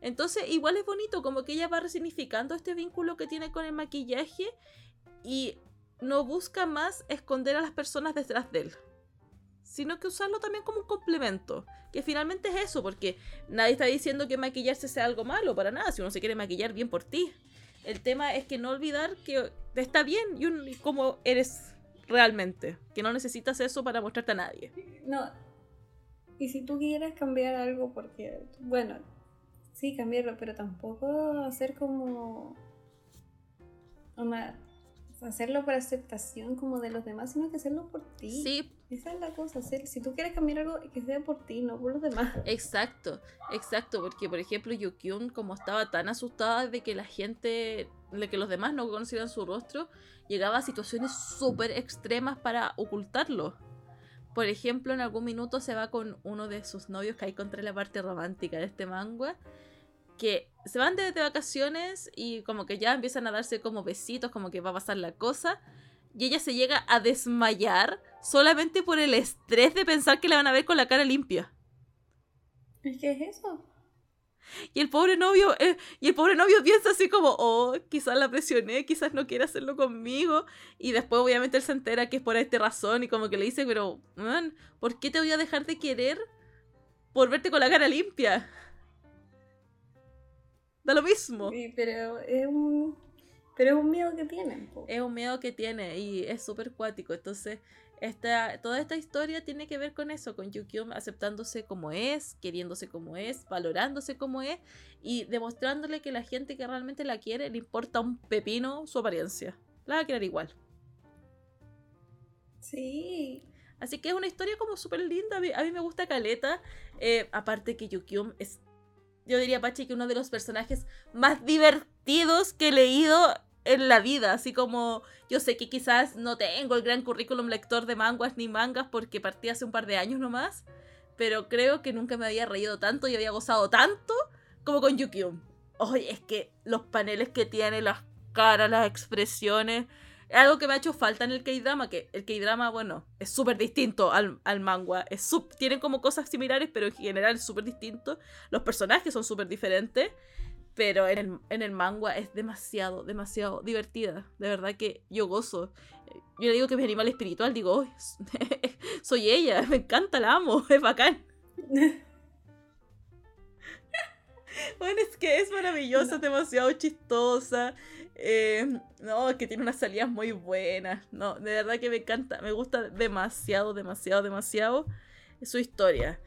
Entonces, igual es bonito, como que ella va resignificando este vínculo que tiene con el maquillaje y no busca más esconder a las personas detrás de él, sino que usarlo también como un complemento, que finalmente es eso, porque nadie está diciendo que maquillarse sea algo malo, para nada, si uno se quiere maquillar bien por ti. El tema es que no olvidar que está bien y como eres realmente, que no necesitas eso para mostrarte a nadie. No. Y si tú quieres cambiar algo porque, bueno, Sí, cambiarlo, pero tampoco hacer como. hacerlo por aceptación como de los demás, sino que hacerlo por ti. Sí. Esa es la cosa, hacer, si tú quieres cambiar algo, que sea por ti, no por los demás. Exacto, exacto, porque por ejemplo Yukyun como estaba tan asustada de que la gente, de que los demás no conocieran su rostro, llegaba a situaciones súper extremas para ocultarlo. Por ejemplo, en algún minuto se va con uno de sus novios que hay contra la parte romántica de este manga. Que se van de, vacaciones y como que ya empiezan a darse como besitos, como que va a pasar la cosa. Y ella se llega a desmayar solamente por el estrés de pensar que la van a ver con la cara limpia. ¿Qué es eso? Y el pobre novio, eh, y el pobre novio piensa así como, oh, quizás la presioné, quizás no quiere hacerlo conmigo. Y después obviamente él se entera que es por esta razón y como que le dice, pero, man, ¿por qué te voy a dejar de querer por verte con la cara limpia? Da lo mismo. Sí, pero es un. Pero es un miedo que tienen. Es un miedo que tiene y es súper cuático. Entonces, esta, toda esta historia tiene que ver con eso, con Yukion aceptándose como es, queriéndose como es, valorándose como es y demostrándole que la gente que realmente la quiere le importa un pepino su apariencia. La va a querer igual. Sí. Así que es una historia como súper linda. A mí, me gusta Caleta. Eh, aparte que Yukion es, yo diría, Pachi, que uno de los personajes más divertidos que he leído en la vida, así como yo sé que quizás no tengo el gran currículum lector de manguas ni mangas porque partí hace un par de años nomás, pero creo que nunca me había reído tanto y había gozado tanto como con Yukiun. Oye, es que los paneles que tiene, las caras, las expresiones, es algo que me ha hecho falta en el K-drama, que el K-drama, bueno, es súper distinto al, al manga, es tienen como cosas similares, pero en general es súper distinto, los personajes son súper diferentes. Pero en el, en el manga es demasiado, demasiado divertida. De verdad que yo gozo. Yo le digo que es mi animal espiritual, digo, soy ella, me encanta, la amo, es bacán. bueno, es que es maravillosa, demasiado chistosa. Eh, no, es que tiene unas salidas muy buenas. No, de verdad que me encanta, me gusta demasiado, demasiado, demasiado su historia.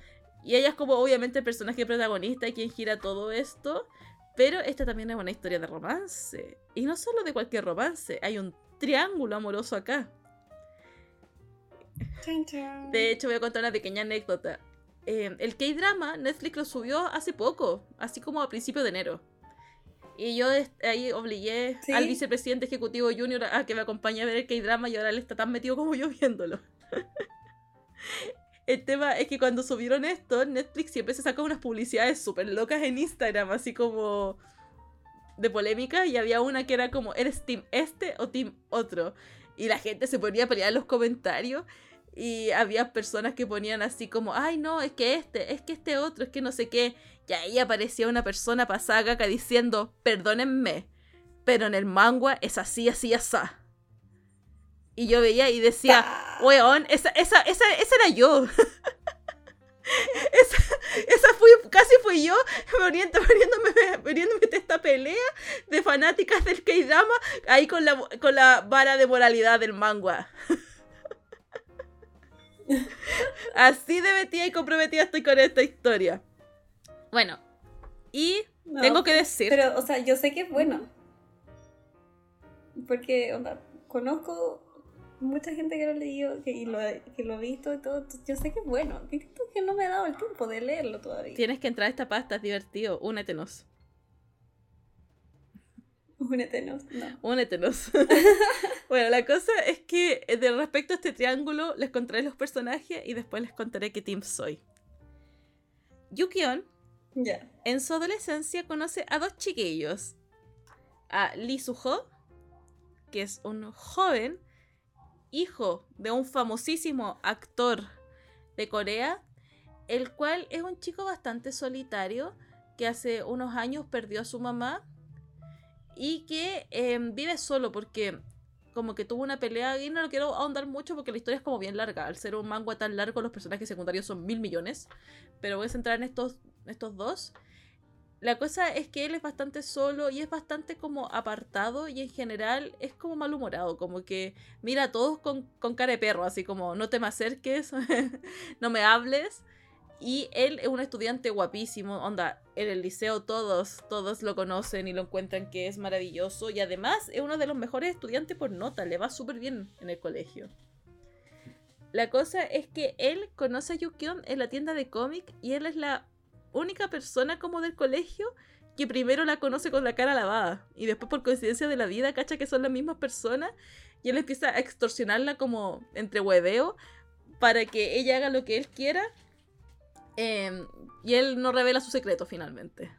Y ella es como obviamente el personaje protagonista y quien gira todo esto. Pero esta también es una historia de romance. Y no solo de cualquier romance, hay un triángulo amoroso acá. De hecho, voy a contar una pequeña anécdota. Eh, el K-drama Netflix lo subió hace poco, así como a principios de enero. Y yo ahí obligué al vicepresidente ejecutivo Junior a que me acompañe a ver el K-drama y ahora él está tan metido como yo viéndolo. El tema es que cuando subieron esto, Netflix siempre se sacó unas publicidades súper locas en Instagram, así como de polémica, y había una que era como, ¿eres team este o team otro? Y la gente se ponía a pelear en los comentarios, y había personas que ponían así como, ay no, es que este, es que este otro, es que no sé qué. Y ahí aparecía una persona pasada acá diciendo, perdónenme, pero en el manga es así, así, así. Y yo veía y decía, weón, esa, esa, esa, esa era yo. esa, esa fui, casi fui yo poniéndome, esta pelea de fanáticas del K-Drama ahí con la, con la vara de moralidad del manga. Así de metida y comprometida estoy con esta historia. Bueno, y tengo que decir. Pero, o sea, yo sé que es bueno. Porque, onda, conozco mucha gente que lo ha leído que, y lo, que lo ha visto y todo. Yo sé que es bueno. Distinto que no me ha dado el tiempo de leerlo todavía. Tienes que entrar a esta pasta, es divertido. Únetenos. Únetenos, no. Únetenos. bueno, la cosa es que eh, de respecto a este triángulo, les contaré los personajes y después les contaré qué team soy. Yukion, ya en su adolescencia, conoce a dos chiquillos. A Lee Suho, que es un joven hijo de un famosísimo actor de Corea, el cual es un chico bastante solitario que hace unos años perdió a su mamá y que em, vive solo porque como que tuvo una pelea y no lo quiero ahondar mucho porque la historia es como bien larga. Al ser un manga tan largo los personajes secundarios son mil millones, pero voy a centrar en estos, estos dos. La cosa es que él es bastante solo y es bastante como apartado y en general es como malhumorado, como que mira a todos con, con cara de perro, así como no te me acerques, no me hables. Y él es un estudiante guapísimo, onda, en el liceo todos, todos lo conocen y lo encuentran que es maravilloso y además es uno de los mejores estudiantes por nota, le va súper bien en el colegio. La cosa es que él conoce a Yukion en la tienda de cómic y él es la única persona como del colegio que primero la conoce con la cara lavada y después por coincidencia de la vida cacha que son las mismas personas y él empieza a extorsionarla como entre hueveo para que ella haga lo que él quiera em, y él no revela su secreto finalmente.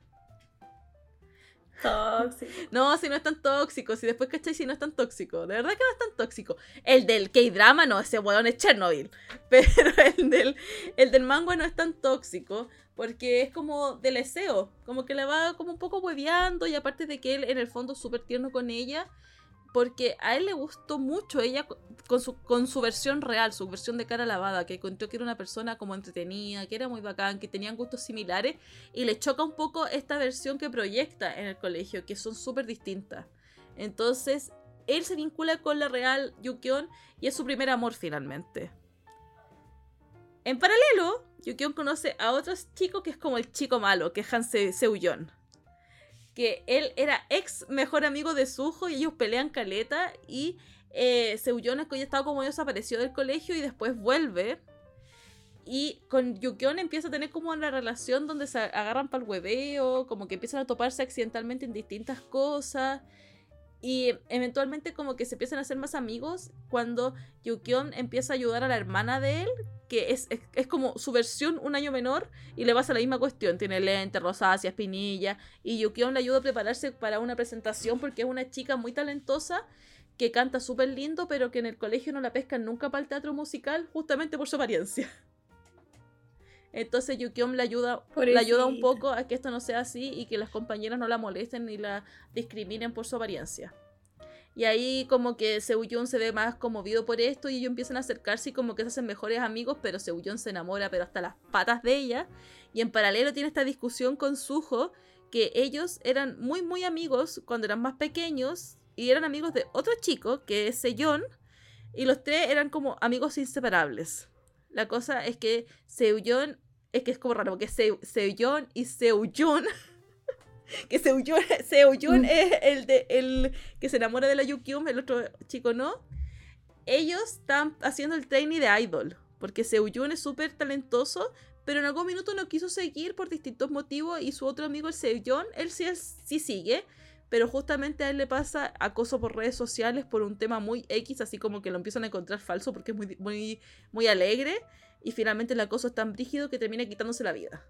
Tóxico. No, si no es tan tóxico, si después cachai si no es tan tóxico. De verdad que no es tan tóxico. El del K-drama no, ese weón es Chernobyl. Pero el del, el del manga no es tan tóxico. Porque es como del deseo. Como que la va como un poco hueveando. Y aparte de que él en el fondo es súper tierno con ella. Porque a él le gustó mucho ella con su, versión real, su versión de cara lavada, que contó que era una persona como entretenida, que era muy bacán, que tenían gustos similares, y le choca un poco esta versión que proyecta en el colegio, que son súper distintas. Entonces, él se vincula con la real Yukioon y es su primer amor finalmente. En paralelo, Yukioon conoce a otro chico que es como el chico malo, que es Han Seuyeon. Que él era ex mejor amigo de Suho y ellos pelean caleta y eh, Seuyeon es que ya estaba como desapareció del colegio y después vuelve. Y con Yukioon empieza a tener como una relación donde se agarran para el hueveo, como que empiezan a toparse accidentalmente en distintas cosas. Y eventualmente como que se empiezan a hacer más amigos cuando Yukioon empieza a ayudar a la hermana de él, que es, es, como su versión un año menor y le pasa la misma cuestión. Tiene lente, rosácea, espinilla. Y Yukioon le ayuda a prepararse para una presentación porque es una chica muy talentosa que canta súper lindo, pero que en el colegio no la pescan nunca para el teatro musical justamente por su apariencia. Entonces Yukion le ayuda, le ayuda un poco a que esto no sea así y que las compañeras no la molesten ni la discriminen por su apariencia. Y ahí como que Seuyun se ve más conmovido por esto y ellos empiezan a acercarse y como que se hacen mejores amigos, pero Seuyun se enamora pero hasta las patas de ella. Y en paralelo tiene esta discusión con Suho que ellos eran muy muy amigos cuando eran más pequeños y eran amigos de otro chico que es Seyon y los tres eran como amigos inseparables. La cosa es que Seuyeon, es que es como raro, porque Seuyeon y Seuyun, que Seuyeon, mm. es el, de, el que se enamora de la Yukyum, el otro chico no. Ellos están haciendo el training de idol, porque Seuyeon es súper talentoso, pero en algún minuto no quiso seguir por distintos motivos y su otro amigo, el Seuyeon, él sí, sí sigue, pero justamente a él le pasa acoso por redes sociales por un tema muy X, así como que lo empiezan a encontrar falso porque es muy, muy, muy alegre y finalmente el acoso es tan brígido que termina quitándose la vida.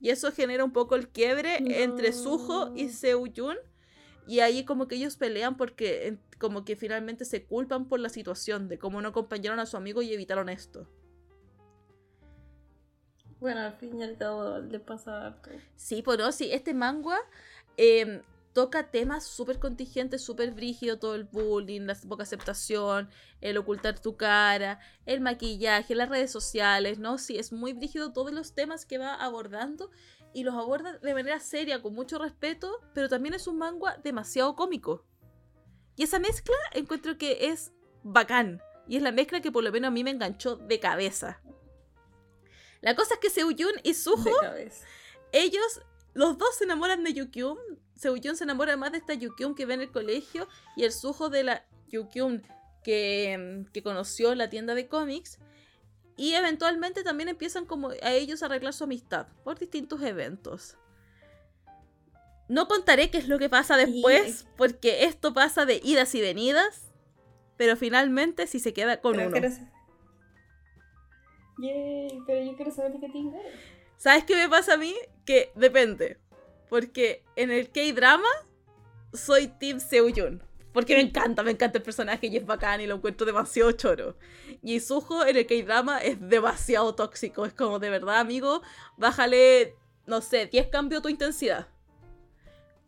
Y eso genera un poco el quiebre entre Suho y Seuyun y ahí como que ellos pelean porque como que finalmente se culpan por la situación de cómo no acompañaron a su amigo y evitaron esto. Bueno, al fin y al cabo le pasa Sí, pero pues sí, este manga em, toca temas súper contingentes, súper brígidos, todo el bullying, la poca aceptación, el ocultar tu cara, el maquillaje, las redes sociales, ¿no? Sí, es muy brígido todos los temas que va abordando y los aborda de manera seria, con mucho respeto, pero también es un manga demasiado cómico. Y esa mezcla encuentro que es bacán. Y es la mezcla que por lo menos a mí me enganchó de cabeza. La cosa es que Seuyun y Suho, ellos los dos se enamoran de Yukyun. Seuyun se enamora más de esta Yukyun que ve en el colegio y el sujo de la Yukyun que, que conoció en la tienda de cómics. Y eventualmente también empiezan como a ellos a arreglar su amistad por distintos eventos. No contaré qué es lo que pasa después, porque esto pasa de idas y venidas, pero finalmente si se queda con uno. pero yo quiero saber de qué tiene. ¿Sabes qué me pasa a mí? Que depende. Porque en el K-drama soy Team Seuyun. Porque me encanta, me encanta el personaje y es bacán y lo encuentro demasiado choro. Y Suho en el K-drama es demasiado tóxico. Es como, de verdad, amigo, bájale, no sé, 10 cambios tu intensidad.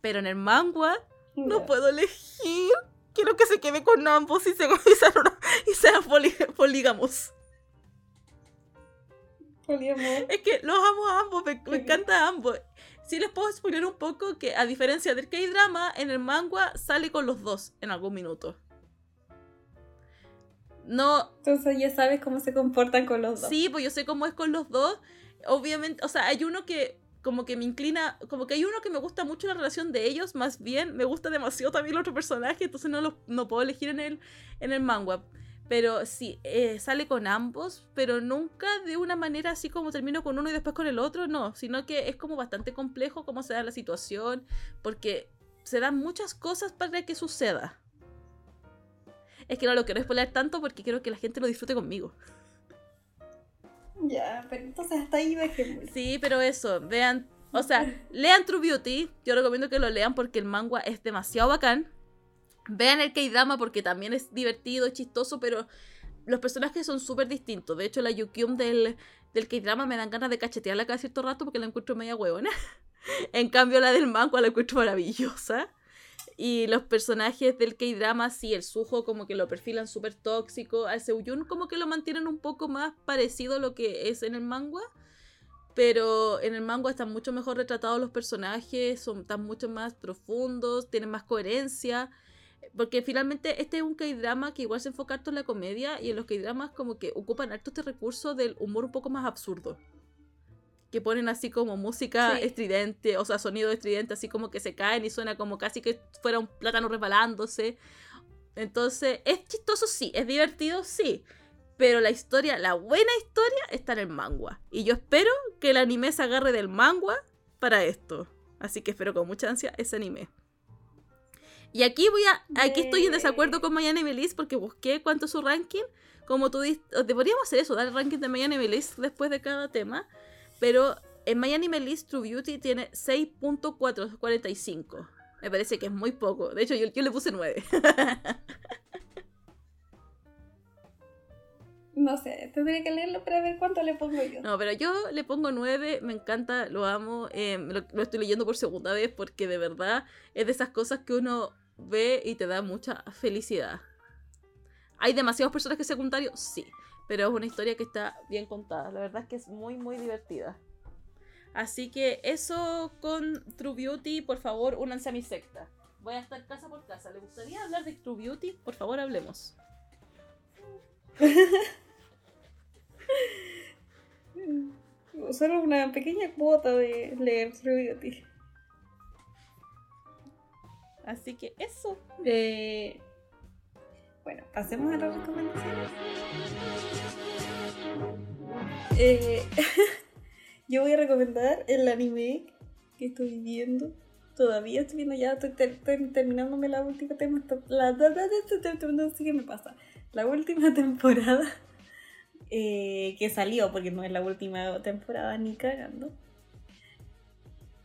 Pero en el manga no puedo elegir. Quiero que se quede con ambos y, se, y sean, polígamos. Es que los amo a ambos, me, encanta a ambos. Sí les puedo explicar un poco que a diferencia del K-drama, en el manga sale con los dos en algún minuto. No. Entonces ya sabes cómo se comportan con los dos. Sí, pues yo sé cómo es con los dos. Obviamente, o sea, hay uno que como que me inclina, como que hay uno que me gusta mucho la relación de ellos, más bien me gusta demasiado también el otro personaje, entonces no lo no puedo elegir en el, en el manga. Pero sí, eh, sale con ambos, pero nunca de una manera así como termino con uno y después con el otro, no, sino que es como bastante complejo cómo se da la situación, porque se dan muchas cosas para que suceda. Es que no lo quiero spoiler tanto porque quiero que la gente lo disfrute conmigo. Ya, pero entonces hasta ahí dejemos. Sí, pero eso, vean, o sea, lean True Beauty, yo recomiendo que lo lean porque el manga es demasiado bacán. Vean el K-drama porque también es divertido, chistoso, pero los personajes son súper distintos. De hecho, la Yukyum del, del K-drama me dan ganas de cachetearla cada cierto rato porque la encuentro media huevona. en cambio, la del manga la encuentro maravillosa. y los personajes del K-drama, sí, el Sujo como que lo perfilan súper tóxico. Al Seuyun como que lo mantienen un poco más parecido a lo que es en el manga. Pero en el manga están mucho mejor retratados los personajes, son, están mucho más profundos, tienen más coherencia. Porque finalmente este es un K-drama que igual se enfoca harto en la comedia y en los K-dramas como que ocupan harto este recurso del humor un poco más absurdo. Que ponen así como música estridente, o sea, sonido estridente, así como que se caen y suena como casi que fuera un plátano resbalándose. Entonces, es chistoso, sí, es divertido, sí. Pero la historia, la buena historia, está en el manga. Y yo espero que el anime se agarre del manga para esto. Así que espero con mucha ansia ese anime. Y aquí voy a. Aquí estoy en desacuerdo con Miami Melis porque busqué cuánto es su ranking. Como tú dices, deberíamos hacer eso, dar el ranking de Miami Melis después de cada tema. Pero en Miami Melis True Beauty tiene 6.445. Me parece que es muy poco. De hecho, yo, yo le puse 9. No sé, tendría que leerlo para ver cuánto le pongo yo. No, pero yo le pongo 9, me encanta, lo amo. Eh, lo, estoy leyendo por segunda vez porque de verdad es de esas cosas que uno ve y te da mucha felicidad. ¿Hay demasiados personajes secundarios? Sí, pero es una historia que está bien contada. La verdad es que es muy, muy divertida. Así que eso con True Beauty, por favor, únanse a mi secta. Voy a estar casa por casa. ¿Le gustaría hablar de True Beauty? Por favor, hablemos. Solo una pequeña cuota de leer True Así que eso. Eh, bueno, pasemos a las recomendaciones. Eh, yo voy a recomendar el anime que estoy viendo. Todavía estoy viendo ya, estoy, terminándome la última temporada. La, no sé qué me pasa. La última temporada eh, que salió, porque no es la última temporada ni cagando,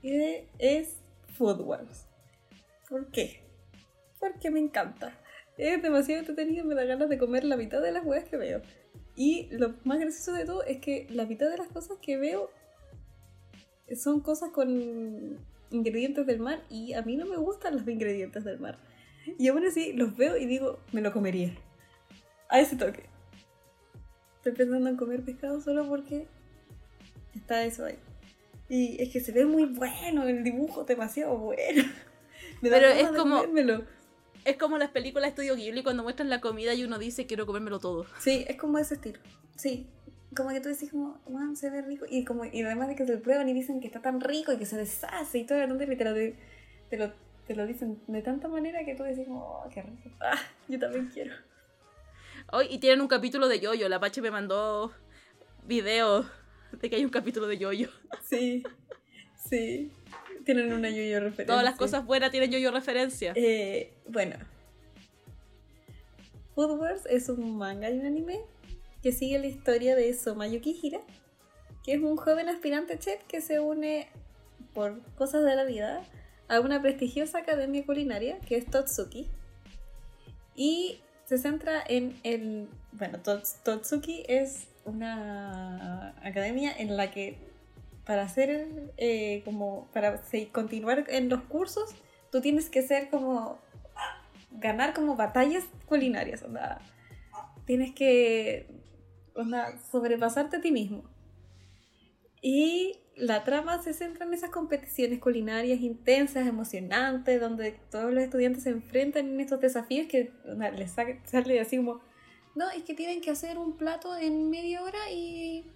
es Food Wars. ¿Por qué? Porque me encanta. Es demasiado entretenido, me da ganas de comer la mitad de las huevas que veo. Y lo más gracioso de todo es que la mitad de las cosas que veo son cosas con ingredientes del mar y a mí no me gustan los ingredientes del mar. Y aún así los veo y digo, me lo comería. A ese toque. Estoy pensando en comer pescado solo porque está eso ahí. Y es que se ve muy bueno, el dibujo demasiado bueno. Pero es como. Es como las películas de Estudio Ghibli cuando muestran la comida y uno dice quiero comérmelo todo. Sí, es como ese estilo. Sí. Como que tú decís como, se ve rico. Y como, y además de que se lo prueban y dicen que está tan rico y que se deshace y todo, el te lo, te, lo, te lo dicen de tanta manera que tú decís como, oh, qué rico. Ah, yo también quiero. Hoy, y tienen un capítulo de Yoyo. La Pache me mandó video de que hay un capítulo de Yoyo. Sí, sí. Tienen una Yoyo referencia. Todas las cosas buenas tienen Yoyo referencia. Eh, bueno. Food Wars es un manga y un anime que sigue la historia de Somayuki Hira, que es un joven aspirante chef que se une por cosas de la vida a una prestigiosa academia culinaria que es Totsuki. Y se centra en el. Bueno, Totsuki es una academia en la que para hacer eh, como. para continuar en los cursos, tú tienes que ser como. ganar como batallas culinarias. Onda, tienes que. Onda, sobrepasarte a ti mismo. Y la trama se centra en esas competiciones culinarias intensas, emocionantes, donde todos los estudiantes se enfrentan en estos desafíos que les sale así como, no, es que tienen que hacer un plato en media hora y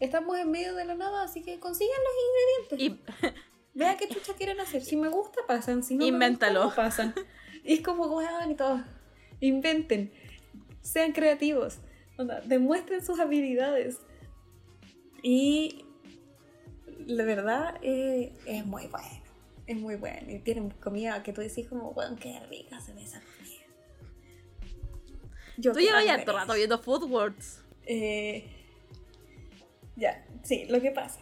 estamos en medio de la nada, así que consigan los ingredientes. Y... Vea qué chucha quieren hacer. Si me gusta, pasan. Si no Invéntalo. Me gusta, pasan. Y es como, weón, y todo. Inventen. Sean creativos. demuestren sus habilidades. Y la verdad eh, es muy bueno. Es muy bueno. Y tienen comida que tú decís como, bueno, qué rica se ve esa comida. Yo tú llevas ya todo rato viendo Food Wars. Eh, ya, sí, lo que pasa.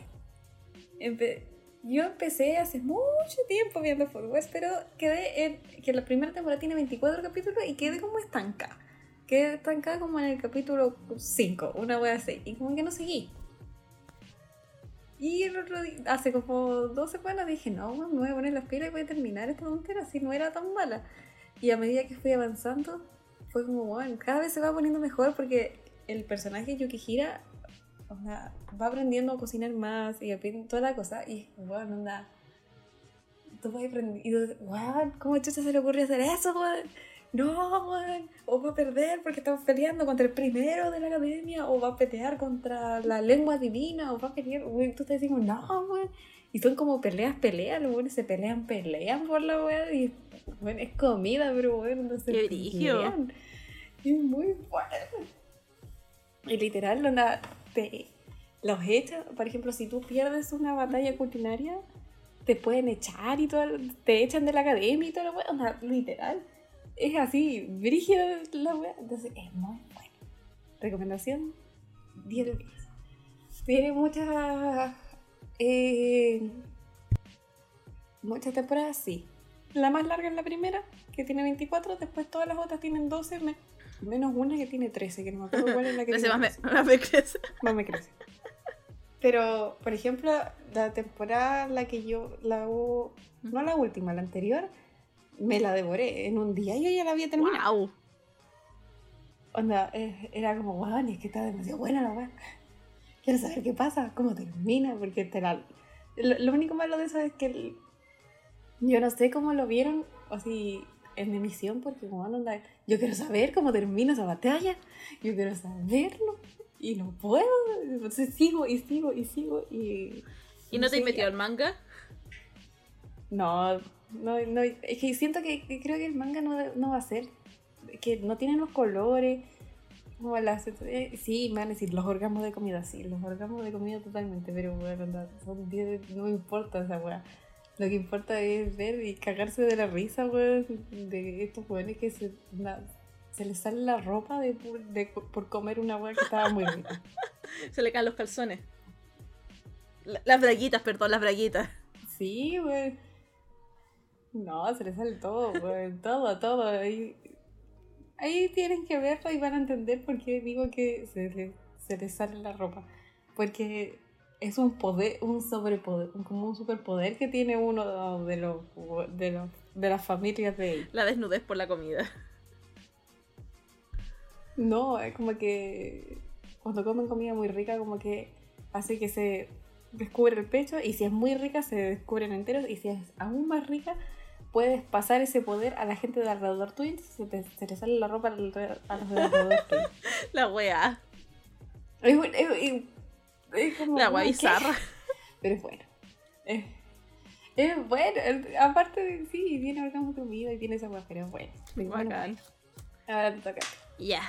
yo empecé hace mucho tiempo viendo Food Wars, pero quedé en que la primera temporada tiene 24 capítulos y quedé como estancada. Quedé estancada como en el capítulo 5, una wea así. Y como que no seguí. Y el otro día, hace como dos semanas dije, no, me voy a poner las pilas y voy a terminar esta tontera, así no era tan mala. Y a medida que fui avanzando, fue como, bueno, cada vez se va poniendo mejor porque el personaje Yukihira o sea, va aprendiendo a cocinar más y toda la cosa. Y, bueno, anda. Tú vas aprendiendo. Wow, ¿cómo chucha se le ocurrió hacer eso, weón? No, o va a perder porque estamos peleando contra el primero de la academia, o va a pelear contra la lengua divina, o va a pelear, güey, tú estás diciendo, no, güey. Y son como peleas, peleas, los güeyes se pelean, pelean por la weá, y bueno, es comida, pero bueno, no se Qué pelean. Es muy fuerte. Y literal, la, te, los echan, por ejemplo, si tú pierdes una batalla culinaria, te pueden echar y todo, te echan de la academia y todo lo bueno, literal es así, brígida la wea. Entonces es muy bueno. Recomendación 10 de 10. Tiene muchas. Eh, muchas temporadas, sí. La más larga es la primera, que tiene 24. Después todas las otras tienen 12, menos una que tiene 13, que no me acuerdo cuál es la que tiene. Más me, más me crece. Más me crece. Pero, por ejemplo, la temporada la que yo la no la última, la anterior, me la devoré en un día y yo ya la había terminado. Wow. Onda, eh, era como, wow, es que está demasiado buena la weá. Quiero saber qué pasa, cómo termina, porque te la... lo, único malo de eso es que yo no sé cómo lo vieron, o si en emisión, porque como onda, yo quiero saber cómo termina esa batalla, yo quiero saberlo, y no puedo, entonces sigo y sigo y sigo y... ¿Y no, te has metido al manga? No, no, no, es que siento que, creo que el manga no, va a ser. Que no tienen los colores. Como las, eh, sí, me van a decir los orgasmos de comida, sí, los orgasmos de comida totalmente, pero bueno, no me importa esa weá. Lo que importa es ver y cagarse de la risa, weón, de estos jóvenes que se, se les sale la ropa de, por comer una weá que estaba muy rica. se le caen los calzones. las braguitas, perdón, las braguitas. Sí, weón. No, se les sale todo, todo, todo. Ahí, ahí tienen que verlo y van a entender por qué digo que se les sale la ropa. Porque es un poder, un sobrepoder, como un superpoder que tiene uno de los de, los, de las familias de La desnudez por la comida. No, es como que cuando comen comida muy rica, como que hace que se descubre el pecho y si es muy rica se descubren enteros y si es aún más rica puedes pasar ese poder a la gente de alrededor tuyo, se te, se te sale la ropa a los de alrededor tuyo. La wea. Es, es, es, como, la wea bizarra. Pero es bueno. Es, es bueno. Aparte de, sí, tiene orgasmo conmigo y tiene esa wea, pero es bueno. Bacán. Ahora te toca. Ya.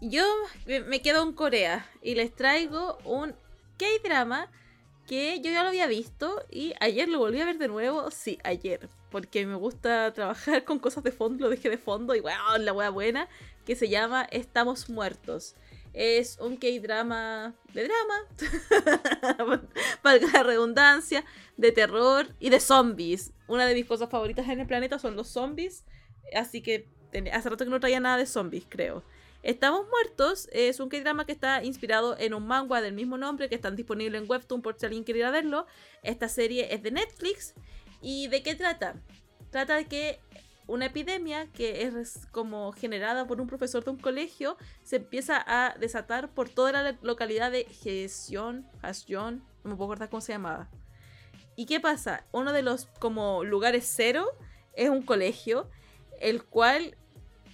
Yo me quedo en Corea y les traigo un K-drama que yo ya lo había visto y ayer lo volví a ver de nuevo. Sí, ayer porque me gusta trabajar con cosas de fondo, lo dejé de fondo y wow, la wea buena, que se llama Estamos Muertos. Es un K-drama de drama, valga la redundancia, de terror y de zombies. Una de mis cosas favoritas en el planeta son los zombies, así que hace rato que no traía nada de zombies, creo. Estamos Muertos es un K-drama que está inspirado en un manga del mismo nombre que está disponible en Webtoon por si alguien quiere verlo. Esta serie es de Netflix ¿Y de qué trata? Trata de que una epidemia que es como generada por un profesor de un colegio se empieza a desatar por toda la localidad de Jesion, Hasjon, no me puedo acordar cómo se llamaba. ¿Y qué pasa? Uno de los como lugares cero es un colegio, el cual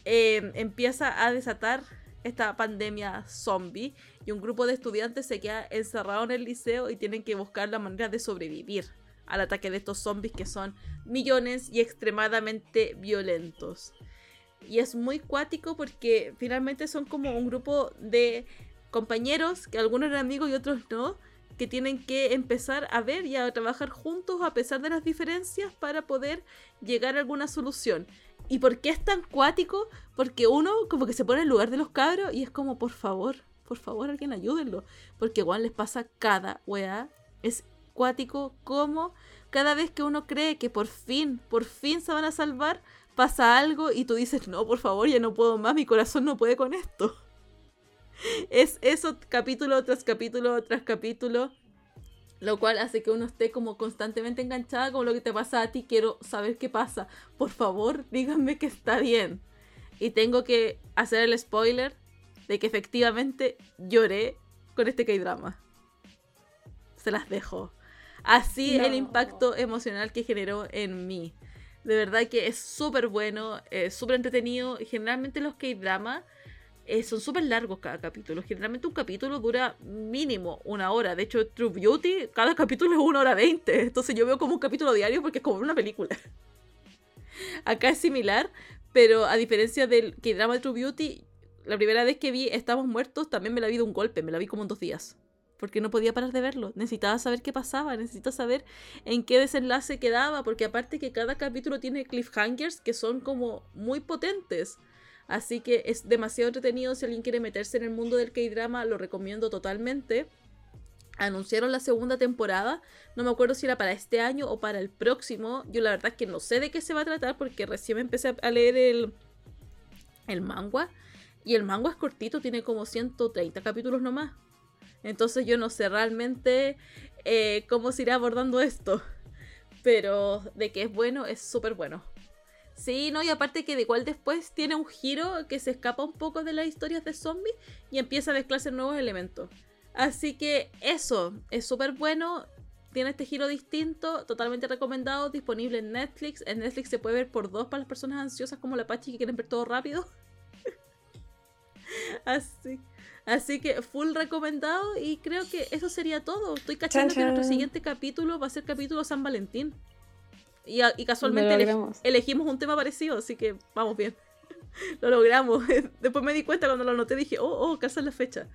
em, empieza a desatar esta pandemia zombie y un grupo de estudiantes se queda encerrado en el liceo y tienen que buscar la manera de sobrevivir al ataque de estos zombies que son millones y extremadamente violentos. Y es muy cuático porque finalmente son como un grupo de compañeros, que algunos eran amigos y otros no, que tienen que empezar a ver y a trabajar juntos a pesar de las diferencias para poder llegar a alguna solución. ¿Y por qué es tan cuático? Porque uno como que se pone en lugar de los cabros y es como, por favor, por favor, alguien ayúdenlo. Porque igual les pasa cada weá. Es cuático como cada vez que uno cree que por fin, por fin se van a salvar, pasa algo y tú dices, no, por favor, ya no puedo más, mi corazón no puede con esto. Es eso capítulo tras capítulo tras capítulo. Lo cual hace que uno esté como constantemente enganchada con lo que te pasa a ti. Quiero saber qué pasa. Por favor, díganme que está bien. Y tengo que hacer el spoiler de que efectivamente lloré con este K-drama. Se las dejo. Así el impacto emocional que generó en mí. De verdad que es súper bueno, es súper entretenido. Generalmente los K-dramas eh, son súper largos cada capítulo. Generalmente un capítulo dura mínimo una hora. De hecho, True Beauty, cada capítulo es una hora veinte. Entonces yo veo como un capítulo diario porque es como una película. Acá es similar, pero a diferencia del K-drama de True Beauty, la primera vez que vi Estamos Muertos también me la vi de un golpe. Me la vi como en dos días porque no podía parar de verlo. Necesitaba saber qué pasaba, necesitaba saber en qué desenlace quedaba, porque aparte que cada capítulo tiene cliffhangers que son como muy potentes. Así que es demasiado entretenido si alguien quiere meterse en el mundo del K-drama, lo recomiendo totalmente. Anunciaron la segunda temporada, no me acuerdo si era para este año o para el próximo. Yo la verdad es que no sé de qué se va a tratar porque recién empecé a leer el, el manga. Y el manga es cortito, tiene como 130 capítulos nomás. Entonces yo no sé realmente eh, cómo se irá abordando esto. Pero de que es bueno, es súper bueno. Sí, no, y aparte que de igual después tiene un giro que se escapa un poco de las historias de zombies y empieza a mezclarse nuevos elementos. Así que eso, es súper bueno. Tiene este giro distinto, totalmente recomendado, disponible en Netflix. En Netflix se puede ver por dos para las personas ansiosas como la Pachi que quieren ver todo rápido. Así. Así que full recomendado y creo que eso sería todo. Estoy cachando que nuestro siguiente capítulo va a ser capítulo San Valentín. Y, casualmente elegimos un tema parecido, así que vamos bien. lo logramos. Después me di cuenta cuando lo anoté, dije, oh, oh, casa la fecha.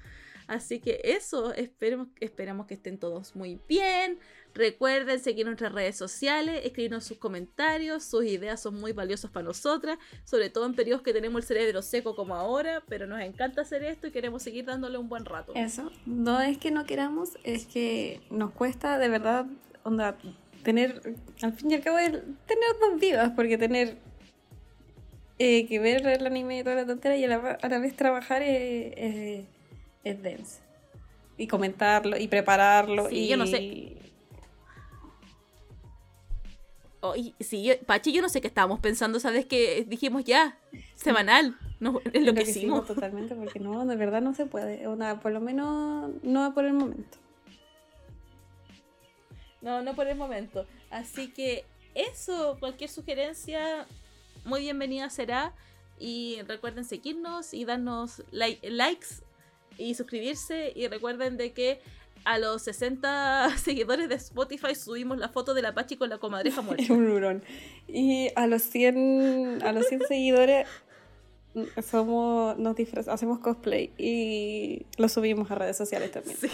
Así que eso, esperemos, esperamos que estén todos muy bien. Recuerden seguir nuestras redes sociales, escribirnos sus comentarios, sus ideas son muy valiosas para nosotras, sobre todo en periodos que tenemos el cerebro seco como ahora, pero nos encanta hacer esto y queremos seguir dándole un buen rato. Eso, no es que no queramos, es que nos cuesta de verdad, onda, tener, al fin y al cabo, tener dos vidas, porque tener eh, que ver el anime y toda la tontería y a la, vez trabajar es es denso. Y comentarlo y prepararlo. y yo no sé. Oh, sí, Pachi, yo no sé qué estábamos pensando, ¿sabes? Que dijimos ya, semanal, no, es lo que hicimos. Totalmente, porque no, de verdad no se puede, por lo menos no por el momento. No, no por el momento. Así que eso, cualquier sugerencia, muy bienvenida será. Y recuerden seguirnos y darnos likes y suscribirse. Y recuerden de que a los 60 seguidores de Spotify subimos la foto de la Pachi con la comadreja muerta. un hurón. Y a los 100, a los 100 seguidores somos, nos hacemos cosplay y lo subimos a redes sociales también. Sí.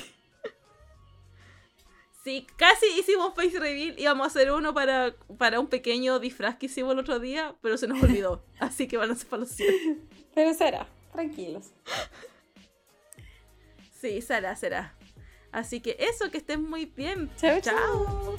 Sí, casi hicimos face reveal. Íbamos a hacer uno para, para un pequeño disfraz que hicimos el otro día, pero se nos olvidó. Así que van a ser para los 100. Pero será, tranquilos. Sí, será, será. Así que eso, que estén muy bien. chao. chao.